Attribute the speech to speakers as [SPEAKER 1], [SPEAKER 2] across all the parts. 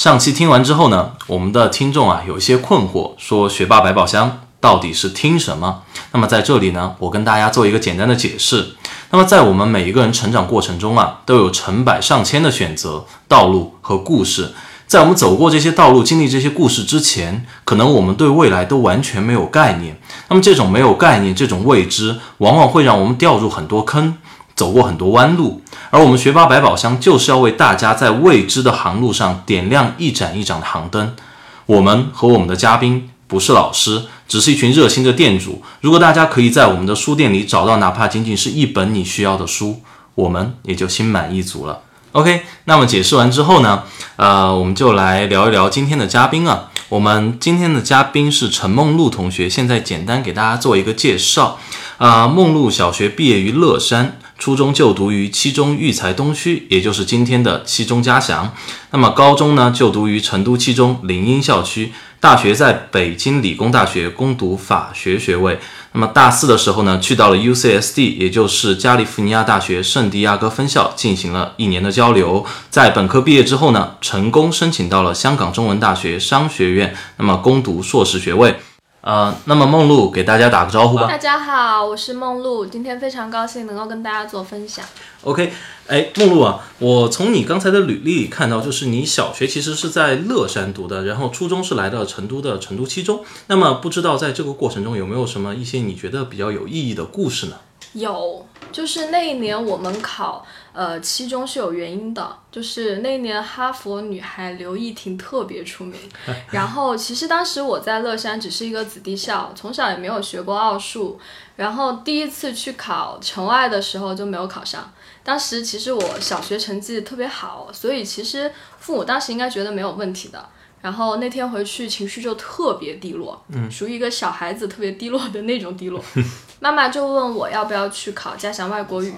[SPEAKER 1] 上期听完之后呢，我们的听众啊有一些困惑，说学霸百宝箱到底是听什么？那么在这里呢，我跟大家做一个简单的解释。那么在我们每一个人成长过程中啊，都有成百上千的选择、道路和故事。在我们走过这些道路、经历这些故事之前，可能我们对未来都完全没有概念。那么这种没有概念、这种未知，往往会让我们掉入很多坑。走过很多弯路，而我们学霸百宝箱就是要为大家在未知的航路上点亮一盏一盏的航灯。我们和我们的嘉宾不是老师，只是一群热心的店主。如果大家可以在我们的书店里找到哪怕仅仅是一本你需要的书，我们也就心满意足了。OK，那么解释完之后呢，呃，我们就来聊一聊今天的嘉宾啊。我们今天的嘉宾是陈梦露同学，现在简单给大家做一个介绍。啊，梦露小学毕业于乐山。初中就读于七中育才东区，也就是今天的七中嘉祥。那么高中呢，就读于成都七中林荫校区。大学在北京理工大学攻读法学学位。那么大四的时候呢，去到了 UCSD，也就是加利福尼亚大学圣地亚哥分校，进行了一年的交流。在本科毕业之后呢，成功申请到了香港中文大学商学院，那么攻读硕士学位。呃，那么梦露给大家打个招呼吧。
[SPEAKER 2] 大家好，我是梦露，今天非常高兴能够跟大家做分享。
[SPEAKER 1] OK，哎，梦露啊，我从你刚才的履历看到，就是你小学其实是在乐山读的，然后初中是来到成都的成都七中。那么不知道在这个过程中有没有什么一些你觉得比较有意义的故事呢？
[SPEAKER 2] 有，就是那一年我们考呃其中是有原因的，就是那一年哈佛女孩刘亦婷特别出名。然后其实当时我在乐山只是一个子弟校，从小也没有学过奥数，然后第一次去考城外的时候就没有考上。当时其实我小学成绩特别好，所以其实父母当时应该觉得没有问题的。然后那天回去情绪就特别低落，嗯，属于一个小孩子特别低落的那种低落。妈妈就问我要不要去考加强外国语，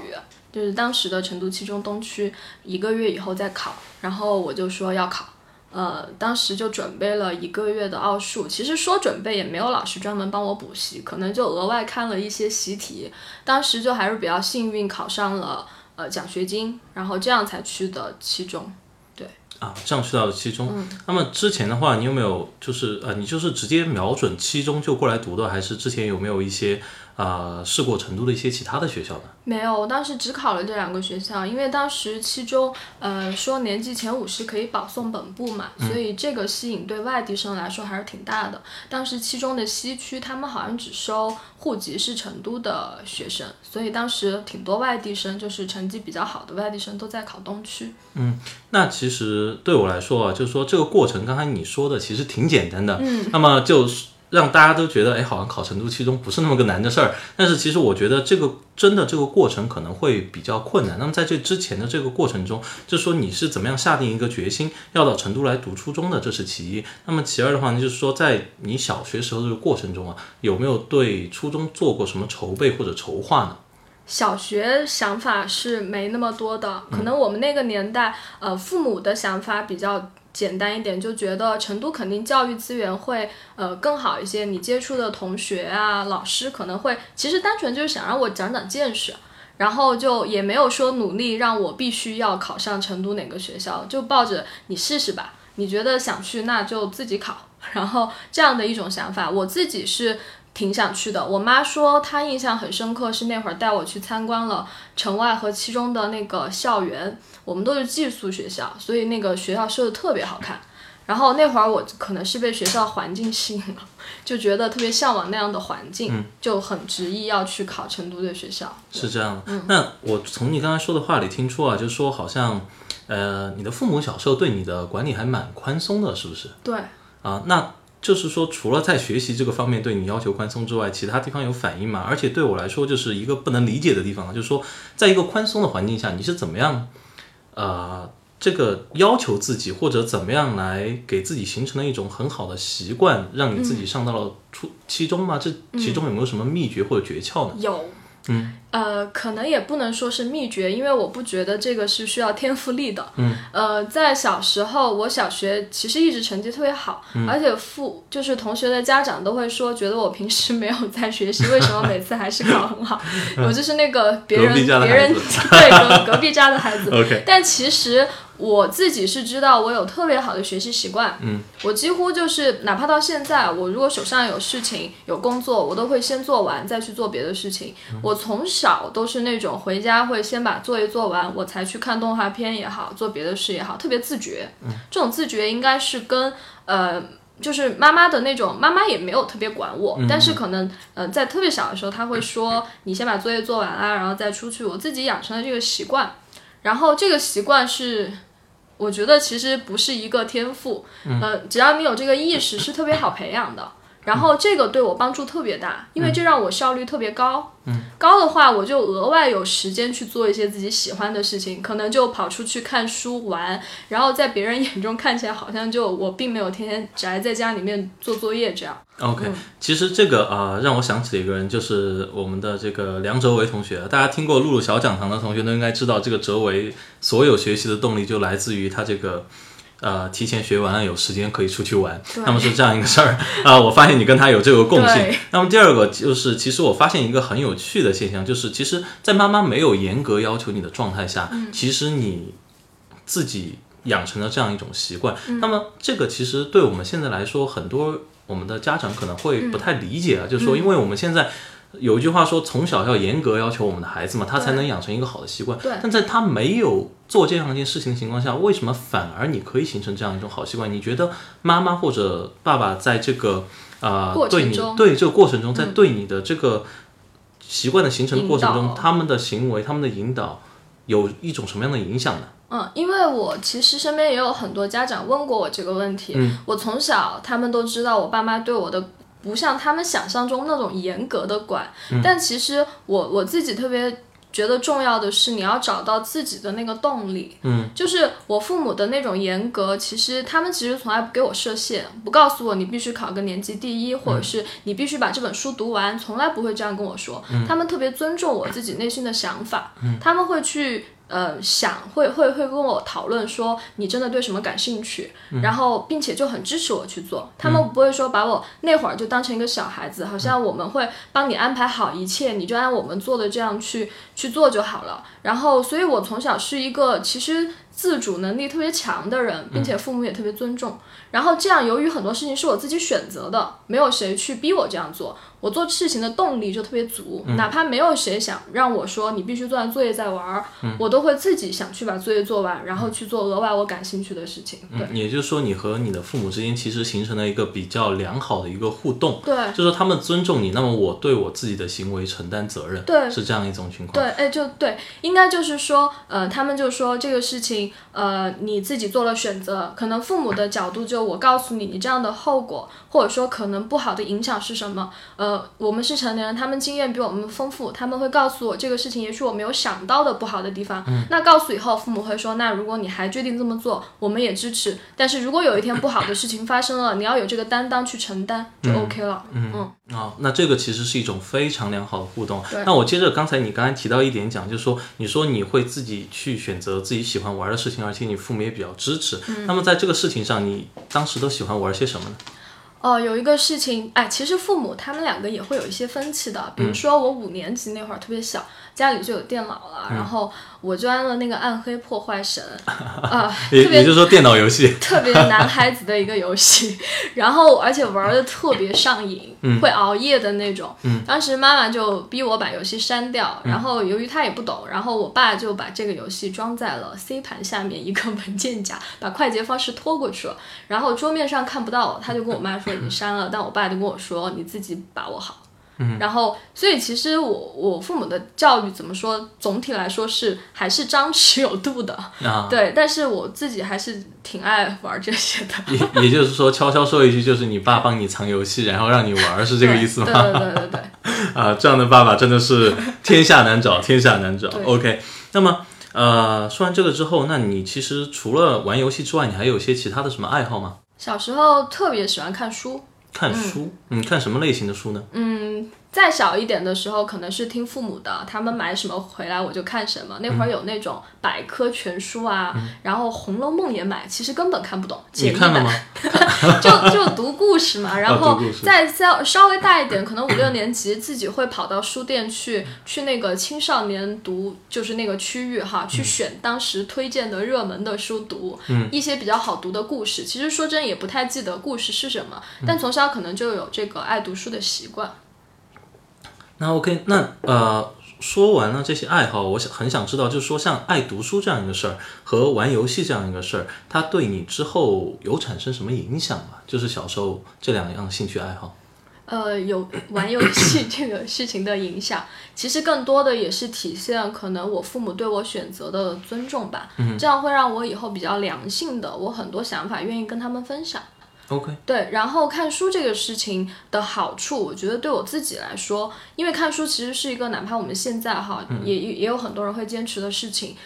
[SPEAKER 2] 就是当时的成都七中东区，一个月以后再考。然后我就说要考，呃，当时就准备了一个月的奥数。其实说准备也没有老师专门帮我补习，可能就额外看了一些习题。当时就还是比较幸运考上了呃奖学金，然后这样才去的七中。
[SPEAKER 1] 对啊，这样去到了七中。那么之前的话，你有没有就是呃，你就是直接瞄准七中就过来读的，还是之前有没有一些？啊，试过成都的一些其他的学校呢？
[SPEAKER 2] 没有，我当时只考了这两个学校，因为当时七中，呃，说年级前五十可以保送本部嘛，所以这个吸引对外地生来说还是挺大的。当时七中的西区，他们好像只收户籍是成都的学生，所以当时挺多外地生，就是成绩比较好的外地生都在考东区。
[SPEAKER 1] 嗯，那其实对我来说啊，就是说这个过程，刚才你说的其实挺简单的。嗯，那么就。让大家都觉得，哎，好像考成都七中不是那么个难的事儿。但是其实我觉得这个真的这个过程可能会比较困难。那么在这之前的这个过程中，就说你是怎么样下定一个决心要到成都来读初中的，这是其一。那么其二的话呢，就是说在你小学时候这个过程中啊，有没有对初中做过什么筹备或者筹划呢？
[SPEAKER 2] 小学想法是没那么多的，可能我们那个年代，呃，父母的想法比较。简单一点，就觉得成都肯定教育资源会呃更好一些，你接触的同学啊、老师可能会，其实单纯就是想让我长长见识，然后就也没有说努力让我必须要考上成都哪个学校，就抱着你试试吧，你觉得想去那就自己考，然后这样的一种想法，我自己是。挺想去的。我妈说她印象很深刻，是那会儿带我去参观了城外和七中的那个校园。我们都是寄宿学校，所以那个学校修的特别好看。然后那会儿我可能是被学校环境吸引了，就觉得特别向往那样的环境，就很执意要去考成都的学校。
[SPEAKER 1] 是这样。那我从你刚才说的话里听出啊，就是说好像，呃，你的父母小时候对你的管理还蛮宽松的，是不是？
[SPEAKER 2] 对。
[SPEAKER 1] 啊，那。就是说，除了在学习这个方面对你要求宽松之外，其他地方有反应吗？而且对我来说，就是一个不能理解的地方，就是说，在一个宽松的环境下，你是怎么样，呃，这个要求自己，或者怎么样来给自己形成了一种很好的习惯，让你自己上到了初期中吗？这其中有没有什么秘诀或者诀窍呢？
[SPEAKER 2] 有，
[SPEAKER 1] 嗯，
[SPEAKER 2] 呃，可能也不能说是秘诀，因为我不觉得这个是需要天赋力的。嗯，呃，在小时候，我小学其实一直成绩特别好，而且父就是同学的家长都会说，觉得我平时没有在学习，为什么每次还是考很好？我就是那个别人别人 对隔隔壁家的孩子。
[SPEAKER 1] OK
[SPEAKER 2] 但其实我自己是知道我有特别好的学习习惯，
[SPEAKER 1] 嗯，
[SPEAKER 2] 我几乎就是哪怕到现在，我如果手上有事情有工作，我都会先做完再去做别的事情。我从小都是那种回家会先把作业做完，我才去看动画片也好，做别的事也好，特别自觉。这种自觉应该是跟呃。就是妈妈的那种，妈妈也没有特别管我，但是可能呃在特别小的时候，她会说你先把作业做完啊，然后再出去。我自己养成了这个习惯，然后这个习惯是我觉得其实不是一个天赋，呃，只要你有这个意识，是特别好培养的。然后这个对我帮助特别大，因为这让我效率特别高。嗯，高的话，我就额外有时间去做一些自己喜欢的事情，可能就跑出去看书玩，然后在别人 眼中看起来好像就我并没有天天宅在家里面做作业这样。
[SPEAKER 1] OK，、其实这个啊、呃让我想起了一个人，就是我们的这个梁哲维同学。大家听过露露小讲堂的同学都应该知道，这个哲维所有学习的动力就来自于他这个。呃，提前学完了，有时间可以出去玩，那么是这样一个事儿 啊、我发现你跟他有这个共性。那么第二个就是，其实我发现一个很有趣的现象，就是其实，在妈妈没有严格要求你的状态下，其实你自己养成了这样一种习惯。那么这个其实对我们现在来说，很多我们的家长可能会不太理解啊，就是说，因为我们现在。有一句话说，从小要严格要求我们的孩子嘛，他才能养成一个好的习惯。
[SPEAKER 2] 对
[SPEAKER 1] 但在他没有做这样一件事情的情况下，为什么反而你可以形成这样一种好习惯？你觉得妈妈或者爸爸在这个啊、对你对这个过程中，在对你的这个习惯的形成的过程中，他们的行为、他们的引导有一种什么样的影响呢？
[SPEAKER 2] 嗯，因为我其实身边也有很多家长问过我这个问题。
[SPEAKER 1] 嗯
[SPEAKER 2] 我从小他们都知道我爸妈对我的不像他们想象中那种严格的管，
[SPEAKER 1] 嗯
[SPEAKER 2] 但其实我我自己特别。觉得重要的是你要找到自己的那个动力，
[SPEAKER 1] 嗯，
[SPEAKER 2] 就是我父母的那种严格，其实他们其实从来不给我设限，不告诉我你必须考个年级第一，或者是你必须把这本书读完，从来不会这样跟我说。他们特别尊重我自己内心的想法，他们会去呃想，会会会跟我讨论说你真的对什么感兴趣，然后并且就很支持我去做。他们不会说把我那会儿就当成一个小孩子，好像我们会帮你安排好一切，你就按我们做的这样去去做就好了。然后，所以我从小是一个其实自主能力特别强的人，并且父母也特别尊重。然后这样，由于很多事情是我自己选择的，没有谁去逼我这样做，我做事情的动力就特别足。哪怕没有谁想让我说你必须做完作业再玩儿，我都会自己想去把作业做完，然后去做额外我感兴趣的事情。对
[SPEAKER 1] 嗯，也就是说，你和你的父母之间其实形成了一个比较良好的一个互动。
[SPEAKER 2] 对
[SPEAKER 1] 就是说他们尊重你，那么我对我自己的行为承担责任，
[SPEAKER 2] 对
[SPEAKER 1] 是这样一种情况。
[SPEAKER 2] 对，哎，就对，应该就是说，呃，他们就说这个事情，呃，你自己做了选择，可能父母的角度就我告诉你，你这样的后果，或者说可能不好的影响是什么，呃，我们是成年人，他们经验比我们丰富，他们会告诉我这个事情，也许我没有想到的不好的地方。那告诉以后，父母会说，那如果你还决定这么做，我们也支持，但是如果有一天不好的事情发生了，你要有这个担当去承担，就 OK 了。嗯
[SPEAKER 1] 啊、那这个其实是一种非常良好的互动。那我接着刚才你刚才提到一点讲，就是说，你说你会自己去选择自己喜欢玩的事情，而且你父母也比较支持。
[SPEAKER 2] 嗯
[SPEAKER 1] 那么在这个事情上，你当时都喜欢玩些什么呢？
[SPEAKER 2] 哦，有一个事情，哎，其实父母他们两个也会有一些分歧的。比如说我五年级那会儿特别小，家里就有电脑了，然后我就安了那个《暗黑破坏神》啊、
[SPEAKER 1] 也
[SPEAKER 2] 特别
[SPEAKER 1] 也就是说电脑游戏。
[SPEAKER 2] 特别男孩子的一个游戏，然后而且玩的特别上瘾，会熬夜的那种。当时妈妈就逼我把游戏删掉，然后由于她也不懂，然后我爸就把这个游戏装在了 C 盘下面一个文件夹，把快捷方式拖过去了，然后桌面上看不到，他就跟我妈说已经删了，但我爸就跟我说你自己把握好。然后，所以其实我我父母的教育怎么说？总体来说是还是张弛有度的，
[SPEAKER 1] 啊，
[SPEAKER 2] 对。但是我自己还是挺爱玩这些的。
[SPEAKER 1] 也也就是说，悄悄说一句，就是你爸帮你藏游戏，然后让你玩，是这个意思吗？
[SPEAKER 2] 对对对对对，
[SPEAKER 1] 啊，这样的爸爸真的是天下难找，天下难找。OK，那么呃，说完这个之后，那你其实除了玩游戏之外，你还有一些其他的什么爱好吗？
[SPEAKER 2] 小时候特别喜欢看书，
[SPEAKER 1] 看书，嗯，看什么类型的书呢？
[SPEAKER 2] 嗯，再小一点的时候，可能是听父母的，他们买什么回来我就看什么。那会儿有那种百科全书啊，然后《红楼梦》也买，其实根本看不懂，
[SPEAKER 1] 你
[SPEAKER 2] 简易版
[SPEAKER 1] 看了吗？
[SPEAKER 2] 就就读故事嘛，然后再稍稍微大一点，可能五六年级自己会跑到书店去去那个青少年读，就是那个区域哈，去选当时推荐的热门的书读，一些比较好读的故事。其实说真也不太记得故事是什么，但从小可能就有这个爱读书的习惯。
[SPEAKER 1] 那 OK，那呃，说完了这些爱好，我想很想知道，就是说像爱读书这样一个事儿和玩游戏这样一个事儿，它对你之后有产生什么影响吗？就是小时候这两样兴趣爱好。
[SPEAKER 2] 呃，有玩游戏这个事情的影响，其实更多的也是体现可能我父母对我选择的尊重吧。嗯，这样会让我以后比较良性的，我很多想法愿意跟他们分享。
[SPEAKER 1] OK，
[SPEAKER 2] 对，然后看书这个事情的好处，我觉得对我自己来说，因为看书其实是一个哪怕我们现在哈，也也也有很多人会坚持的事情，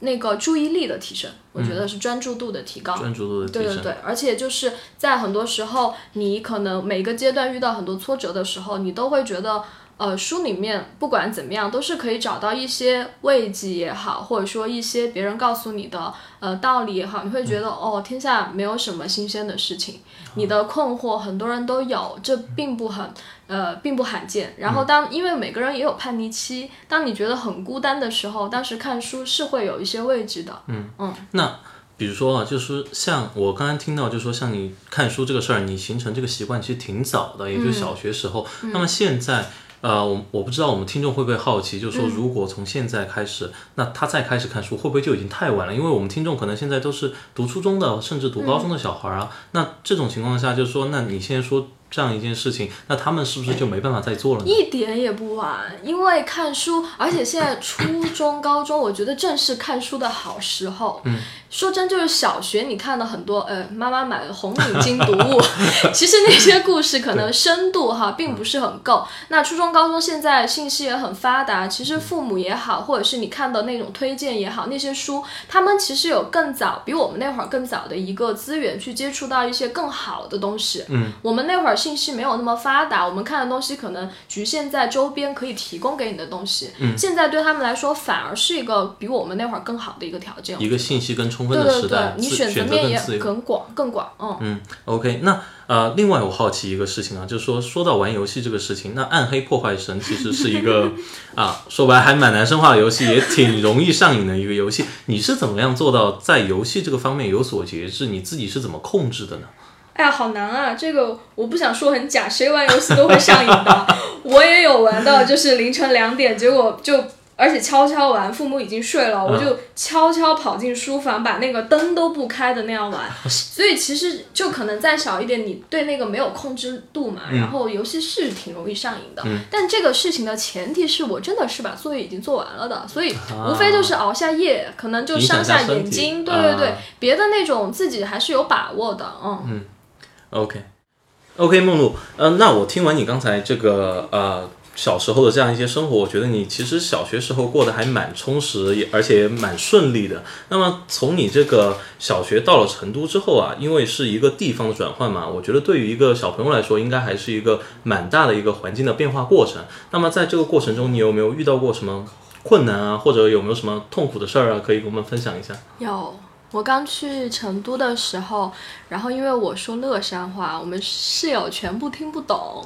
[SPEAKER 2] 那个注意力的提升，我觉得是专注度的提高。
[SPEAKER 1] 专注度的提升。
[SPEAKER 2] 对对对，而且就是在很多时候，你可能每个阶段遇到很多挫折的时候，你都会觉得，呃，书里面不管怎么样，都是可以找到一些慰藉也好，或者说一些别人告诉你的呃道理也好，你会觉得、哦，天下没有什么新鲜的事情，你的困惑很多人都有，这并不很。呃，并不罕见。然后当因为每个人也有叛逆期，当你觉得很孤单的时候，当时看书是会有一些慰藉的。
[SPEAKER 1] 嗯嗯那比如说啊，就是像我刚刚听到，就是说像你看书这个事儿，你形成这个习惯其实挺早的，也就是小学时候。那么现在，呃，我我不知道我们听众会不会好奇，就是说如果从现在开始，那他再开始看书，会不会就已经太晚了？因为我们听众可能现在都是读初中的，甚至读高中的小孩啊。那这种情况下，就是说，那你现在说这样一件事情，那他们是不是就没办法再做了呢？
[SPEAKER 2] 一点也不晚，因为看书，而且现在初中、高中，我觉得正是看书的好时候。嗯，说真，就是小学你看到很多，呃，妈妈买的红领巾读物，其实那些故事可能深度哈并不是很够。那初中、高中现在信息也很发达，其实父母也好，或者是你看的那种推荐也好，那些书，他们其实有更早，比我们那会儿更早的一个资源去接触到一些更好的东西。嗯，我们那会儿信息没有那么发达，我们看的东西可能局限在周边可以提供给你的东西。嗯，现在对他们来说反而是一个比我们那会儿更好的一个条件。
[SPEAKER 1] 一个信息更充分
[SPEAKER 2] 对对对
[SPEAKER 1] 的时代，，
[SPEAKER 2] 你选择面也。
[SPEAKER 1] 更
[SPEAKER 2] 广更广，嗯。
[SPEAKER 1] 嗯，OK，那呃，另外我好奇一个事情啊，就是说说到玩游戏这个事情，那《暗黑破坏神》其实是一个 啊，说白还蛮男生化的游戏，也挺容易上瘾的一个游戏。你是怎么样做到在游戏这个方面有所节制？你自己是怎么控制的呢？
[SPEAKER 2] 哎呀，好难啊！这个我不想说很假，谁玩游戏都会上瘾的。我也有玩到，就是凌晨两点，结果就而且悄悄玩，父母已经睡了，我就悄悄跑进书房，把那个灯都不开的那样玩。所以其实就可能再小一点，你对那个没有控制度嘛，然后游戏是挺容易上瘾的。但这个事情的前提是我真的是把作业已经做完了的，所以无非就是熬下夜，可能就伤下眼睛。对对对，
[SPEAKER 1] 啊。
[SPEAKER 2] 别的那种自己还是有把握的，嗯。嗯。
[SPEAKER 1] OK OK，梦露，呃，那我听完你刚才这个呃小时候的这样一些生活，我觉得你其实小学时候过得还蛮充实，也而且蛮顺利的。那么从你这个小学到了成都之后啊，因为是一个地方的转换嘛，我觉得对于一个小朋友来说，应该还是一个蛮大的一个环境的变化过程。那么在这个过程中，你有没有遇到过什么困难啊，或者有没有什么痛苦的事儿啊，可以跟我们分享一下？
[SPEAKER 2] 有，我刚去成都的时候，然后因为我说乐山话，我们室友全部听不懂。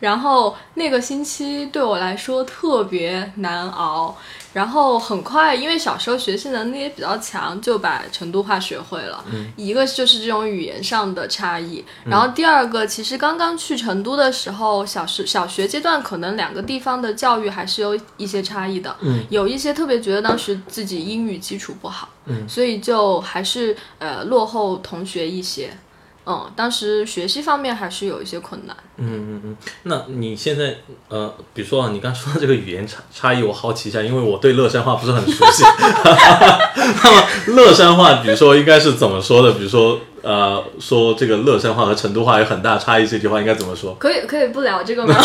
[SPEAKER 2] 然后那个星期对我来说特别难熬，然后很快，因为小时候学习能力也比较强，就把成都话学会了。一个就是这种语言上的差异，然后第二个，其实刚刚去成都的时候，小时小学阶段可能两个地方的教育还是有一些差异的。嗯，有一些特别觉得当时自己英语基础不好，嗯，所以就还是呃落后同学一些。嗯，当时学习方面还是有一些困难。
[SPEAKER 1] 嗯嗯嗯，那你现在呃，比如说啊，你刚说的这个语言差差异，我好奇一下，因为我对乐山话不是很熟悉。那么乐山话，比如说应该是怎么说的？比如说呃，说这个乐山话和成都话有很大差异，这句话应该怎么说？
[SPEAKER 2] 可以可以不聊这个吗？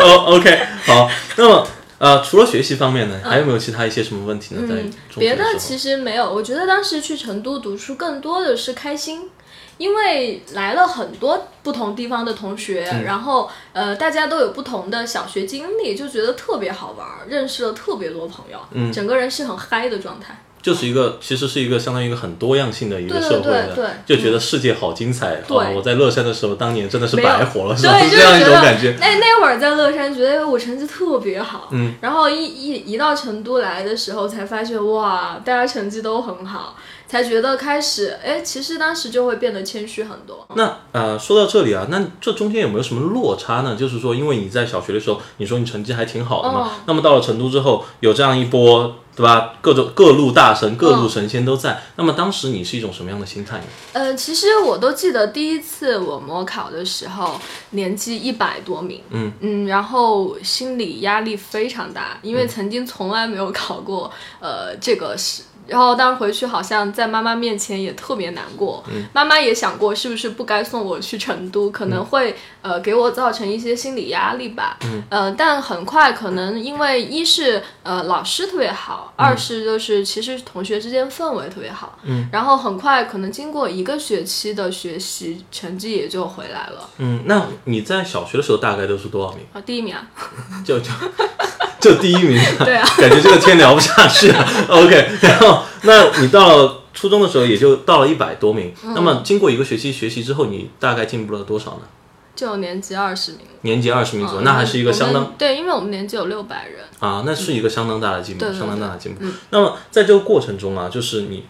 [SPEAKER 1] 哦，OK，好。那么呃，除了学习方面呢，还有没有其他一些什么问题呢？在
[SPEAKER 2] 别的其实没有，我觉得当时去成都读书更多的是开心。因为来了很多不同地方的同学，
[SPEAKER 1] 嗯
[SPEAKER 2] 然后呃，大家都有不同的小学经历，就觉得特别好玩儿，认识了特别多朋友，
[SPEAKER 1] 嗯
[SPEAKER 2] 整个人是很嗨的状态。
[SPEAKER 1] 就是一个，其实是一个相当于一个很多样性的一个社会的，
[SPEAKER 2] 对对
[SPEAKER 1] 就觉得世界好精彩。
[SPEAKER 2] 对
[SPEAKER 1] 哦，我在乐山的时候，当年真的是白活了，是吧？这样一种感觉。
[SPEAKER 2] 那那会儿在乐山，觉得我成绩特别好，
[SPEAKER 1] 嗯，
[SPEAKER 2] 然后一一一到成都来的时候，才发现哇，大家成绩都很好，才觉得开始，哎，其实当时就会变得谦虚很多。
[SPEAKER 1] 那呃，说到这里啊，那这中间有没有什么落差呢？就是说，因为你在小学的时候，你说你成绩还挺好的嘛，
[SPEAKER 2] 嗯
[SPEAKER 1] 那么到了成都之后，有这样一波，对吧？各种各路大神、各路神仙都在。那么当时你是一种什么样的心态呢？
[SPEAKER 2] 呃，其实我都记得第一次我模考的时候，年级一百多名，
[SPEAKER 1] 嗯
[SPEAKER 2] 然后心理压力非常大，因为曾经从来没有考过，呃，这个是。然后当时回去好像在妈妈面前也特别难过，妈妈也想过是不是不该送我去成都，可能会、呃给我造成一些心理压力吧。呃，但很快可能因为一是呃老师特别好，二是就是其实同学之间氛围特别好，嗯。然后很快可能经过一个学期的学习，成绩也就回来了。
[SPEAKER 1] 嗯，那你在小学的时候大概都是多少名？
[SPEAKER 2] 啊，第一名啊，
[SPEAKER 1] 就就就第一名，
[SPEAKER 2] 对啊，
[SPEAKER 1] 感觉这个天聊不下去了。OK，然后那你到了初中的时候，也就到了一百多名。
[SPEAKER 2] 嗯
[SPEAKER 1] 那么经过一个学期学习之后，你大概进步了多少呢？
[SPEAKER 2] 就年级二十名。
[SPEAKER 1] 年级二十名左右，
[SPEAKER 2] 嗯
[SPEAKER 1] 那还是一个相当
[SPEAKER 2] 对，因为我们年级有六百人，
[SPEAKER 1] 啊，那是一个相当大的进步，相当大的进步。
[SPEAKER 2] 嗯
[SPEAKER 1] 那么在这个过程中啊，就是你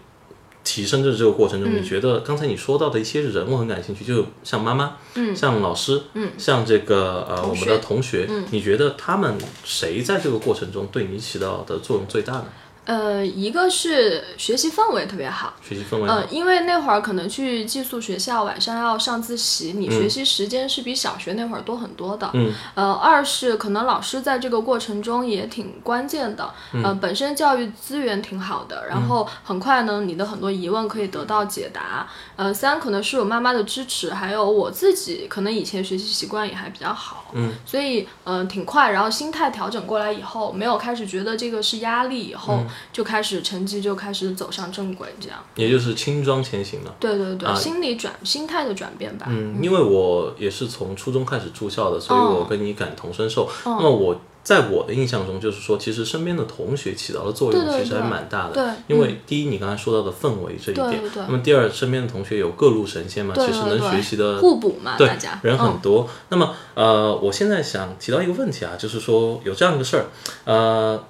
[SPEAKER 1] 提升的这个过程中，
[SPEAKER 2] 嗯。
[SPEAKER 1] 你觉得刚才你说到的一些人，我很感兴趣，就像妈妈，
[SPEAKER 2] 嗯。
[SPEAKER 1] 像老师，
[SPEAKER 2] 嗯。
[SPEAKER 1] 像这个呃我们的同学，
[SPEAKER 2] 嗯。
[SPEAKER 1] 你觉得他们谁在这个过程中对你起到的作用最大呢？
[SPEAKER 2] 呃，一个是学习氛围特别好，
[SPEAKER 1] 学习氛围嗯，
[SPEAKER 2] 呃，因为那会儿可能去寄宿学校，晚上要上自习，你学习时间是比小学那会儿多很多的。
[SPEAKER 1] 嗯。
[SPEAKER 2] 呃，二是可能老师在这个过程中也挺关键的，呃，本身教育资源挺好的，然后很快呢，你的很多疑问可以得到解答。呃，三可能是我妈妈的支持，还有我自己可能以前学习习惯也还比较好，
[SPEAKER 1] 嗯，
[SPEAKER 2] 所以嗯、呃挺快，然后心态调整过来以后，没有开始觉得这个是压力，以后就开始成绩就开始走上正轨，这样。
[SPEAKER 1] 也就是轻装前行了。
[SPEAKER 2] 对对对，
[SPEAKER 1] 啊
[SPEAKER 2] 心理转心态的转变吧。
[SPEAKER 1] 嗯，因为我也是从初中开始住校的，所以
[SPEAKER 2] 哦
[SPEAKER 1] 我跟你感同身受。那么我在我的印象中，就是说，其实身边的同学起到的作用其实还蛮大的。
[SPEAKER 2] 对
[SPEAKER 1] 因为第一，你刚才说到的氛围这一点那么第二，身边的同学有各路神仙嘛，其实能学习的
[SPEAKER 2] 互补嘛，
[SPEAKER 1] 对
[SPEAKER 2] 大家
[SPEAKER 1] 人很
[SPEAKER 2] 嗯
[SPEAKER 1] 多。那么呃，我现在想提到一个问题啊，就是说有这样一个事儿，呃，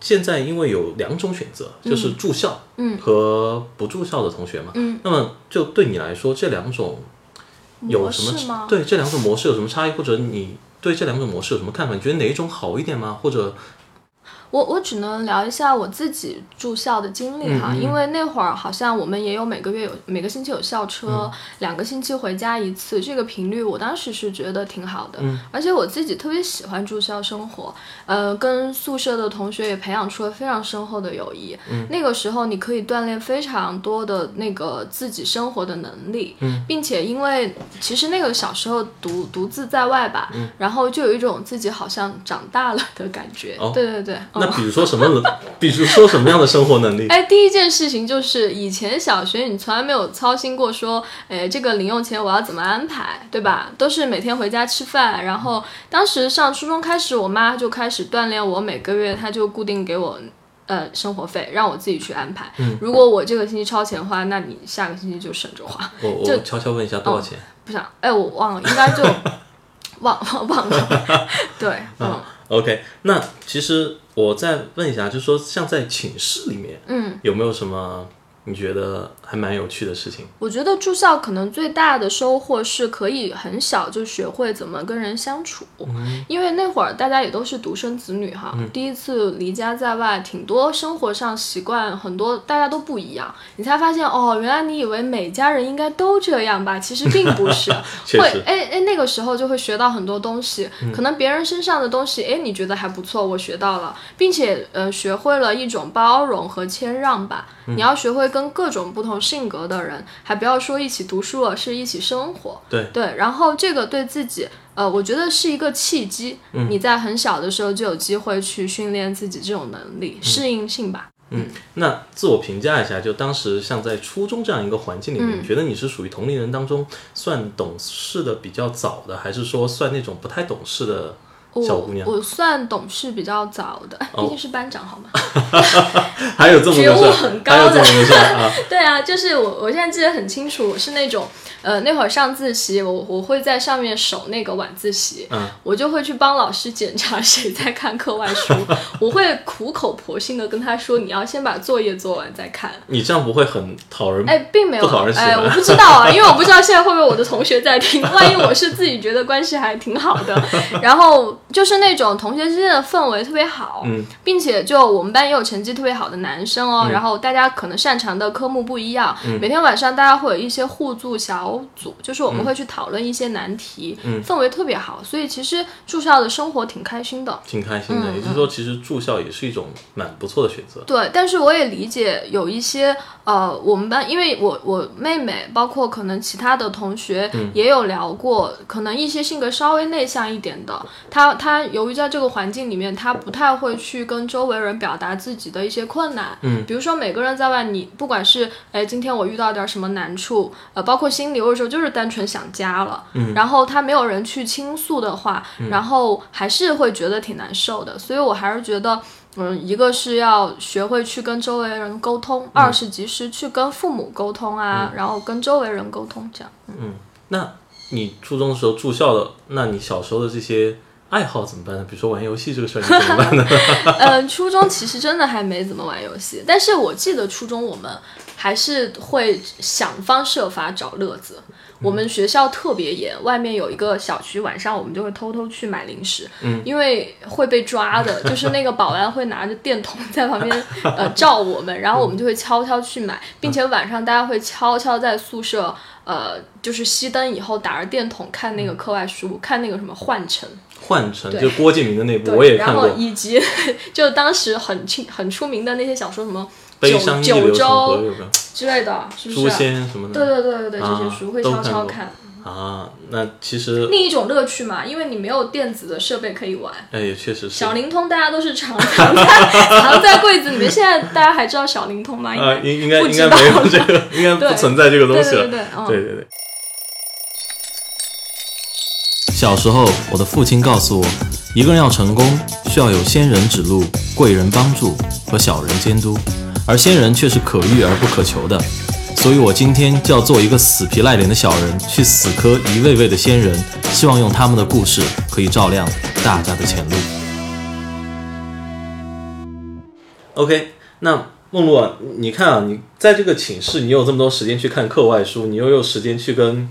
[SPEAKER 1] 现在因为有两种选择，就是住校，
[SPEAKER 2] 嗯
[SPEAKER 1] 和不住校的同学嘛，
[SPEAKER 2] 嗯，
[SPEAKER 1] 那么就对你来说，这两种有什么？对这两种模式有什么差异，或者你对这两种模式有什么看法？你觉得哪一种好一点吗？或者
[SPEAKER 2] 我我只能聊一下我自己住校的经历哈，
[SPEAKER 1] 嗯嗯。
[SPEAKER 2] 因为那会儿好像我们也有每个月有每个星期有校车，
[SPEAKER 1] 嗯。
[SPEAKER 2] 两个星期回家一次，这个频率我当时是觉得挺好的，
[SPEAKER 1] 嗯。
[SPEAKER 2] 而且我自己特别喜欢住校生活，呃，跟宿舍的同学也培养出了非常深厚的友谊。
[SPEAKER 1] 嗯。
[SPEAKER 2] 那个时候你可以锻炼非常多的那个自己生活的能力，
[SPEAKER 1] 嗯。
[SPEAKER 2] 并且因为其实那个小时候独独自在外吧，
[SPEAKER 1] 嗯。
[SPEAKER 2] 然后就有一种自己好像长大了的感觉。
[SPEAKER 1] 哦。
[SPEAKER 2] 对对对，嗯
[SPEAKER 1] 那比如说什么能，比如说什么样的生活能力？
[SPEAKER 2] 哎，第一件事情就是以前小学你从来没有操心过说，哎，这个零用钱我要怎么安排，对吧？都是每天回家吃饭，然后当时上初中开始，我妈就开始锻炼我，每个月她就固定给我。呃，生活费让我自己去安排。如果我这个星期超前花，那你下个星期就省着花。
[SPEAKER 1] 我我悄悄问一下多少钱？
[SPEAKER 2] 不想，哎，我忘了，应该就忘忘 忘了。对，嗯
[SPEAKER 1] OK，那其实我再问一下，就是说像在寝室里面
[SPEAKER 2] 嗯，
[SPEAKER 1] 有没有什么你觉得还蛮有趣的事情？
[SPEAKER 2] 我觉得住校可能最大的收获是可以很小就学会怎么跟人相处，因为那会儿大家也都是独生子女哈，第一次离家在外，挺多生活上习惯很多大家都不一样，你才发现哦，原来你以为每家人应该都这样吧，其实并不是，会哎哎那个时候就会学到很多东西，可能别人身上的东西，哎你觉得还不错，我学到了，并且呃学会了一种包容和谦让吧。你要学会跟各种不同性格的人，还不要说一起读书了，是一起生活。
[SPEAKER 1] 对
[SPEAKER 2] 对，然后这个对自己。呃，我觉得是一个契机。
[SPEAKER 1] 嗯
[SPEAKER 2] 你在很小的时候就有机会去训练自己这种能力，适应性吧。
[SPEAKER 1] 嗯，那自我评价一下，就当时像在初中这样一个环境里面，
[SPEAKER 2] 嗯
[SPEAKER 1] 你觉得你是属于同龄人当中算懂事的比较早的，还是说算那种不太懂事的小
[SPEAKER 2] 我
[SPEAKER 1] 姑娘？
[SPEAKER 2] 我算懂事比较早的，毕竟是班长好吗？
[SPEAKER 1] 还有这么
[SPEAKER 2] 觉悟，很高的？对啊，就是我，我现在记得很清楚，我是那种，呃，那会儿上自习，我我会在上面守那个晚自习，
[SPEAKER 1] 嗯，
[SPEAKER 2] 我就会去帮老师检查谁在看课外书，我会苦口婆心的跟他说，你要先把作业做完再看。
[SPEAKER 1] 你这样不会很讨人？
[SPEAKER 2] 哎，并没有
[SPEAKER 1] 不讨人，喜
[SPEAKER 2] 哎，
[SPEAKER 1] 欢
[SPEAKER 2] 我不知道啊，因为我不知道现在会不会我的同学在听，万一我是自己觉得关系还挺好的，然后就是那种同学之间的氛围特别好，
[SPEAKER 1] 嗯，
[SPEAKER 2] 并且就我们班也有成绩特别好的男生哦，然后大家可能擅长的科目不一样，每天晚上大家会有一些互助小组，就是我们会去讨论一些难题，氛围特别好，所以其实住校的生活挺开心的。
[SPEAKER 1] 挺开心的。
[SPEAKER 2] 嗯
[SPEAKER 1] 也就是说，其实住校也是一种蛮不错的选择。
[SPEAKER 2] 对，但是我也理解有一些呃，我们班因为我我妹妹，包括可能其他的同学也有聊过，可能一些性格稍微内向一点的，她她由于在这个环境里面，他不太会去跟周围人表达自己的一些困难，嗯，比如说每个人在外，你不管是哎今天我遇到点什么难处，呃，包括心里有的时候就是单纯想家了，嗯，然后他没有人去倾诉的话，然后还是会觉得挺难受的，所以我还是觉得。嗯，一个是要学会去跟周围人沟通，二是及时去跟父母沟通啊，然后跟周围人沟通，这样。嗯。
[SPEAKER 1] 那你初中的时候住校的，那你小时候的这些爱好怎么办呢？比如说玩游戏这个事儿，你怎么办呢？
[SPEAKER 2] 呃，初中其实真的还没怎么玩游戏，但是我记得初中我们还是会想方设法找乐子。我们学校特别严，外面有一个小区，晚上我们就会偷偷去买零食，嗯，因为会被抓的，就是那个保安会拿着电筒在旁边 呃照我们，然后我们就会悄悄去买，并且晚上大家会悄悄在宿舍呃就是熄灯以后打着电筒看那个课外书，看那个什么换乘。
[SPEAKER 1] 换
[SPEAKER 2] 成
[SPEAKER 1] 就郭敬明的那部，我也看过
[SPEAKER 2] 然后。以及 就当时很清很出名的那些小说，什么
[SPEAKER 1] 悲伤
[SPEAKER 2] 九州？之类的，是不
[SPEAKER 1] 诛
[SPEAKER 2] 是？
[SPEAKER 1] 仙什么的。
[SPEAKER 2] 对对对对对，这
[SPEAKER 1] 啊
[SPEAKER 2] 些书会悄悄看。
[SPEAKER 1] 啊，那其实
[SPEAKER 2] 另一种乐趣嘛，因为你没有电子的设备可以玩。
[SPEAKER 1] 哎也确实是
[SPEAKER 2] 小灵通大家都是藏藏在 藏在柜子里面，现在大家还知道小灵通吗？应
[SPEAKER 1] 啊，
[SPEAKER 2] 该
[SPEAKER 1] 应应该应该没有这个，应该不 存在这个东西了。
[SPEAKER 2] 对对对，嗯。
[SPEAKER 1] 对对对。
[SPEAKER 3] 小时候，我的父亲告诉我，一个人要成功，需要有仙人指路、贵人帮助和小人监督，而仙人却是可遇而不可求的。所以我今天就要做一个死皮赖脸的小人，去死磕一位位的仙人，希望用他们的故事可以照亮大家的前路。
[SPEAKER 1] OK，那梦露啊，你看啊，你在这个寝室，你有这么多时间去看课外书，你又有时间去跟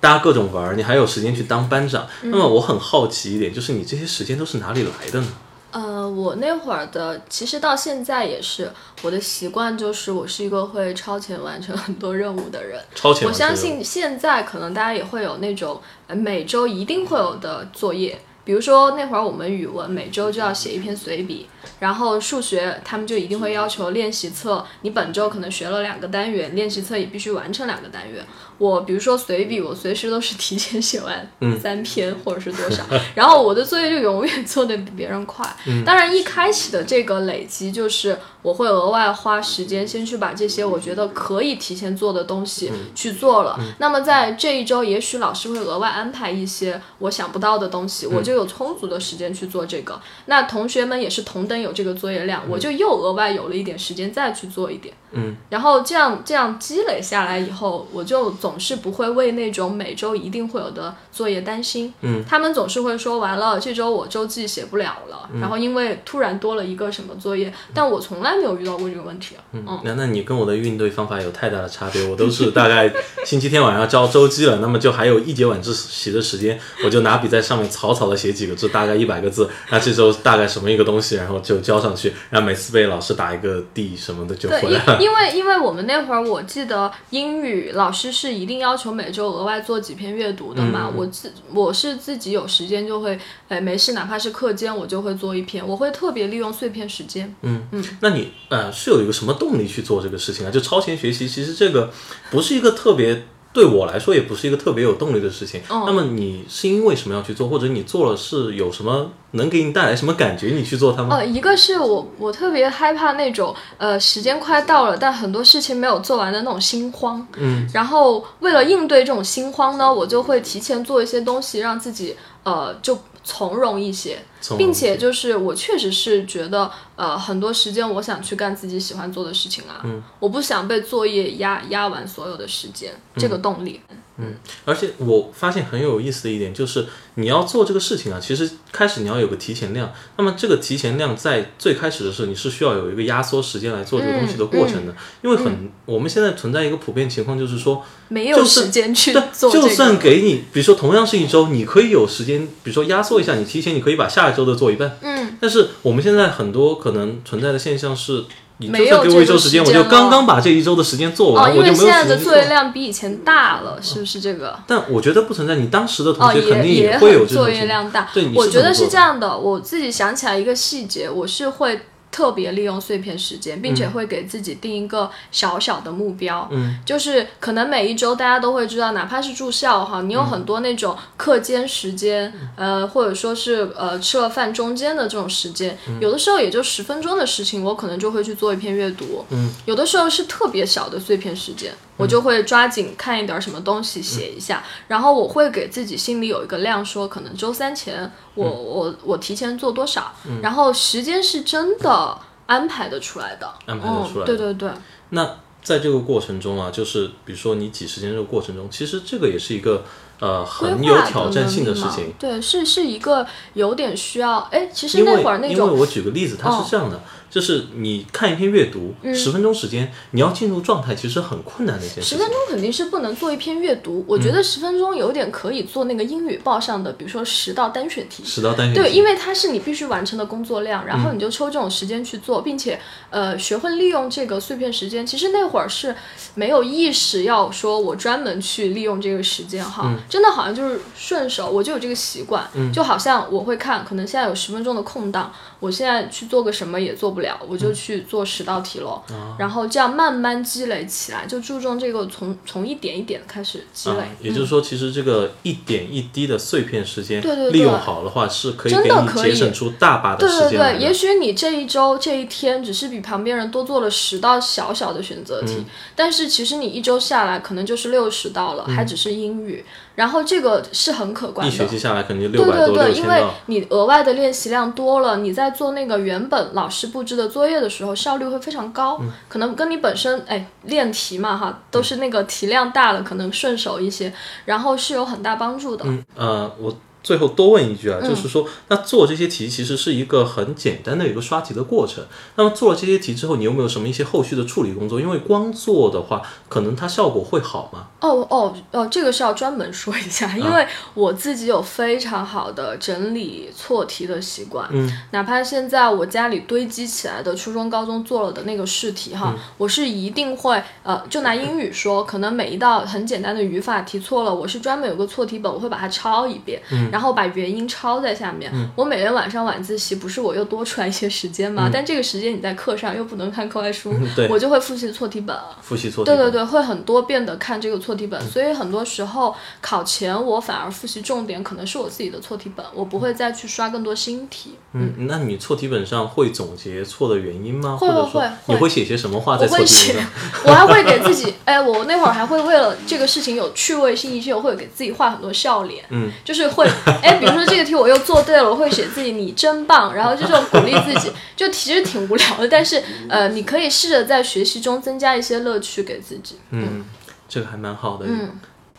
[SPEAKER 1] 大家各种玩儿，你还有时间去当班长。那么我很好奇一点，就是你这些时间都是哪里来的呢？
[SPEAKER 2] 呃，我那会儿的，其实到现在也是，我的习惯就是我是一个会超前完成很多任务的人。
[SPEAKER 1] 超前
[SPEAKER 2] 我相信现在可能大家也会有那种呃每周一定会有的作业，比如说那会儿我们语文每周就要写一篇随笔，然后数学他们就一定会要求练习册，你本周可能学了两个单元，练习册也必须完成两个单元。我比如说随笔，我随时都是提前写完三篇或者是多少，然后我的作业就永远做的比别人快。当然一开始的这个累积就是我会额外花时间先去把这些我觉得可以提前做的东西去做了。那么在这一周，也许老师会额外安排一些我想不到的东西，我就有充足的时间去做这个。那同学们也是同等有这个作业量，我就又额外有了一点时间再去做一点。
[SPEAKER 1] 嗯，
[SPEAKER 2] 然后这样这样积累下来以后，我就总是不会为那种每周一定会有的作业担心。
[SPEAKER 1] 嗯，
[SPEAKER 2] 他们总是会说完了这周我周记写不了了，然后因为突然多了一个什么作业，但我从来没有遇到过这个问题啊。嗯，
[SPEAKER 1] 那那你跟我的应对方法有太大的差别，我都是大概星期天晚上交周记了，那么就还有一节晚自习的时间，我就拿笔在上面草草的写几个字，大概一百个字，那这周大概什么一个东西，然后就交上去，然后每次被老师打一个 D 什么的就，回来了。
[SPEAKER 2] 因因为因为我们那会儿，我记得英语老师是一定要求每周额外做几篇阅读的嘛。我自我是自己有时间就会，哎，没事，哪怕是课间，我就会做一篇，我会特别利用碎片时间。
[SPEAKER 1] 嗯嗯，那你呃是有一个什么动力去做这个事情啊？就超前学习，其实这个不是一个特别对我来说也不是一个特别有动力的事情。
[SPEAKER 2] 嗯
[SPEAKER 1] 那么你是因为什么要去做，或者你做了是有什么能给你带来什么感觉，你去做它吗？
[SPEAKER 2] 呃，一个是我我特别害怕那种呃时间快到了，但很多事情没有做完的那种心慌。
[SPEAKER 1] 嗯，
[SPEAKER 2] 然后为了应对这种心慌呢，我就会提前做一些东西，让自己呃就从容一些，并且就是我确实是觉得呃很多时间我想去干自己喜欢做的事情啊，
[SPEAKER 1] 嗯。
[SPEAKER 2] 我不想被作业压压完所有的时间，这个动力。
[SPEAKER 1] 而且我发现很有意思的一点就是，你要做这个事情啊，其实开始你要有个提前量。那么这个提前量在最开始的时候，你是需要有一个压缩时间来做这个东西的过程的。因为很，我们现在存在一个普遍情况，就是说，
[SPEAKER 2] 没有时间去，做这个，
[SPEAKER 1] 就算给你，比如说同样是一周，你可以有时间，比如说压缩一下，你提前你可以把下一周的做一半。
[SPEAKER 2] 嗯，
[SPEAKER 1] 但是我们现在很多可能存在的现象是，你就
[SPEAKER 2] 没有
[SPEAKER 1] 算给我一周
[SPEAKER 2] 这个
[SPEAKER 1] 时间，我就刚刚把这一周的时间做完，
[SPEAKER 2] 哦，因为
[SPEAKER 1] 我就没有
[SPEAKER 2] 现在的。作业量比以前大了，是不是这个？
[SPEAKER 1] 但我觉得不存在，你当时的同
[SPEAKER 2] 哦，
[SPEAKER 1] 学肯定
[SPEAKER 2] 也
[SPEAKER 1] 会有
[SPEAKER 2] 很作。业量大。
[SPEAKER 1] 对，
[SPEAKER 2] 我觉得是这样的，我自己想起来一个细节，我是会特别利用碎片时间，并且会给自己定一个小小的目标。
[SPEAKER 1] 嗯，
[SPEAKER 2] 就是可能每一周大家都会知道，哪怕是住校哈，你有很多那种课间时间，呃，或者说是呃吃了饭中间的这种时间，有的时候也就十分钟的事情，我可能就会去做一篇阅读。
[SPEAKER 1] 嗯，
[SPEAKER 2] 有的时候是特别小的碎片时间。我就会抓紧看一点什么东西写一下，然后我会给自己心里有一个量，说可能周三前我、我我提前做多少，然后时间是真的安排的出来的，
[SPEAKER 1] 安排的出来
[SPEAKER 2] 嗯。对对对，
[SPEAKER 1] 那在这个过程中啊，就是比如说你挤时间这个过程中，其实这个也是一个呃很有挑战性的事情。
[SPEAKER 2] 对，是是一个有点需要，哎，其实那会儿那种
[SPEAKER 1] 因为我举个例子，它
[SPEAKER 2] 哦
[SPEAKER 1] 是这样的，就是你看一篇阅读
[SPEAKER 2] 嗯
[SPEAKER 1] 十、分钟时间，你要进入状态，其实很困难的一件事情
[SPEAKER 2] 十分。钟肯定是不能做一篇阅读，我
[SPEAKER 1] 嗯
[SPEAKER 2] 觉得十分钟有点可以做那个英语报上的，比如说十道单选题。
[SPEAKER 1] 十道单元
[SPEAKER 2] 对，因为它是你必须完成的工作量，然
[SPEAKER 1] 嗯
[SPEAKER 2] 后你就抽这种时间去做，并且呃学会利用这个碎片时间。其实那会儿是没有意识要说我专门去利用这个时间哈，
[SPEAKER 1] 嗯
[SPEAKER 2] 真的好像就是顺手，我就有这个习惯，就好像我会看，可能现在有十分钟的空档，我现在去做个什么也做不了，我就去做十道题喽，
[SPEAKER 1] 啊
[SPEAKER 2] 然后这样慢慢积累起来，就注重这个从从一点一点开始积累。
[SPEAKER 1] 啊，也就是说，其实这个一点一滴的碎片时间，
[SPEAKER 2] 对对对
[SPEAKER 1] 利用好的话，是可以给你
[SPEAKER 2] 真的可以
[SPEAKER 1] 节省出大把的时间对对对。
[SPEAKER 2] 也许你这一周这一天只是比旁边人多做了十道小小的选择题，
[SPEAKER 1] 嗯
[SPEAKER 2] 但是其实你一周下来可能就是六十道了，还只是英语，然后这个是很可观的。
[SPEAKER 1] 一学期下来，可能就六百多、
[SPEAKER 2] 对对对，因为。你额外的练习量多了，你在做那个原本老师布置的作业的时候，效率会非常高。
[SPEAKER 1] 嗯
[SPEAKER 2] 可能跟你本身哎练题嘛哈，都是那个题量大了，可能顺手一些，然后是有很大帮助的。
[SPEAKER 1] 嗯，呃，我最后多问一句啊，
[SPEAKER 2] 嗯
[SPEAKER 1] 就是说，那做这些题其实是一个很简单的一个刷题的过程。那么做了这些题之后，你有没有什么一些后续的处理工作？因为光做的话，可能它效果会好吗？
[SPEAKER 2] 哦哦哦，这个是要专门说一下，因为我自己有非常好的整理错题的习惯。
[SPEAKER 1] 嗯，
[SPEAKER 2] 哪怕现在我家里堆积起来的初中、高中做了的那个试题哈，我是一定会呃，就拿英语说，可能每一道很简单的语法题错了，我是专门有个错题本，我会把它抄一遍，然后把原因抄在下面。我每天晚上晚自习，不是我又多出来一些时间嘛？但这个时间你在课上又不能看课外书，
[SPEAKER 1] 对
[SPEAKER 2] 我就会复习错题本。
[SPEAKER 1] 复习错题本
[SPEAKER 2] 对对对，会很多遍的看这个错题本，所以很多时候考前我反而复习重点可能是我自己的错题本，我不会再去刷更多新题。
[SPEAKER 1] 嗯，那你错题本上会总结错的原因吗？
[SPEAKER 2] 会
[SPEAKER 1] 会
[SPEAKER 2] 会
[SPEAKER 1] 你
[SPEAKER 2] 会
[SPEAKER 1] 会写些什么话在错
[SPEAKER 2] 我会写
[SPEAKER 1] 题本上？，
[SPEAKER 2] 我还会给自己，哎，我那会儿还会为了这个事情有趣味性一些，我会给自己画很多笑脸，
[SPEAKER 1] 嗯，
[SPEAKER 2] 就是会，哎，比如说这个题我又做对了，我会写自己你真棒，然后就这种鼓励自己，就其实挺无聊的，但是呃，你可以试着在学习中增加一些乐趣给自己。
[SPEAKER 1] 嗯，这个还蛮好的。
[SPEAKER 2] 嗯。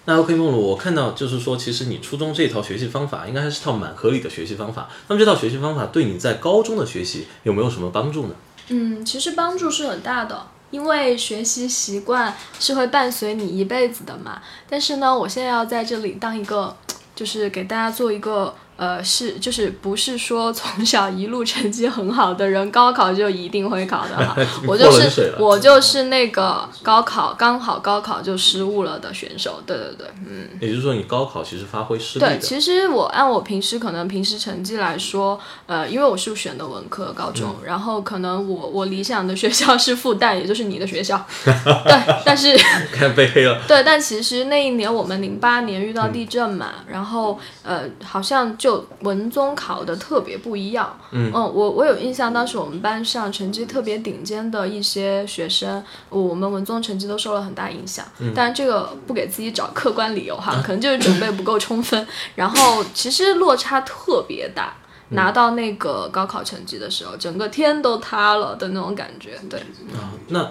[SPEAKER 1] 那 OK 梦露，我看到就是说，其实你初中这套学习方法应该还是套蛮合理的学习方法。那么这套学习方法对你在高中的学习有没有什么帮助呢？
[SPEAKER 2] 嗯，其实帮助是很大的，因为学习习惯是会伴随你一辈子的嘛。但是呢，我现在要在这里当一个，就是给大家做一个呃，是就是不是说从小一路成绩很好的人，高考就一定会考得好。我就是我就是那个高考刚好高考就失误了的选手。对对对，嗯。
[SPEAKER 1] 也就是说，你高考其实发挥失利
[SPEAKER 2] 对，其实我按我平时可能平时成绩来说，呃，因为我是选的文科高中，
[SPEAKER 1] 嗯
[SPEAKER 2] 然后可能我我理想的学校是复旦，也就是你的学校，对，但是
[SPEAKER 1] 看被黑了。
[SPEAKER 2] 对，但其实那一年我们零八年遇到地震嘛，然后呃，好像就文综考的特别不一样。嗯我我有印象，当时我们班上成绩特别顶尖的一些学生，我们文综成绩都受了很大影响。嗯、但这个不给自己找客观理由哈，可能就是准备不够充分，然后其实落差特别大。拿到那个高考成绩的时候，整个天都塌了的那种感觉，对。
[SPEAKER 1] 啊，那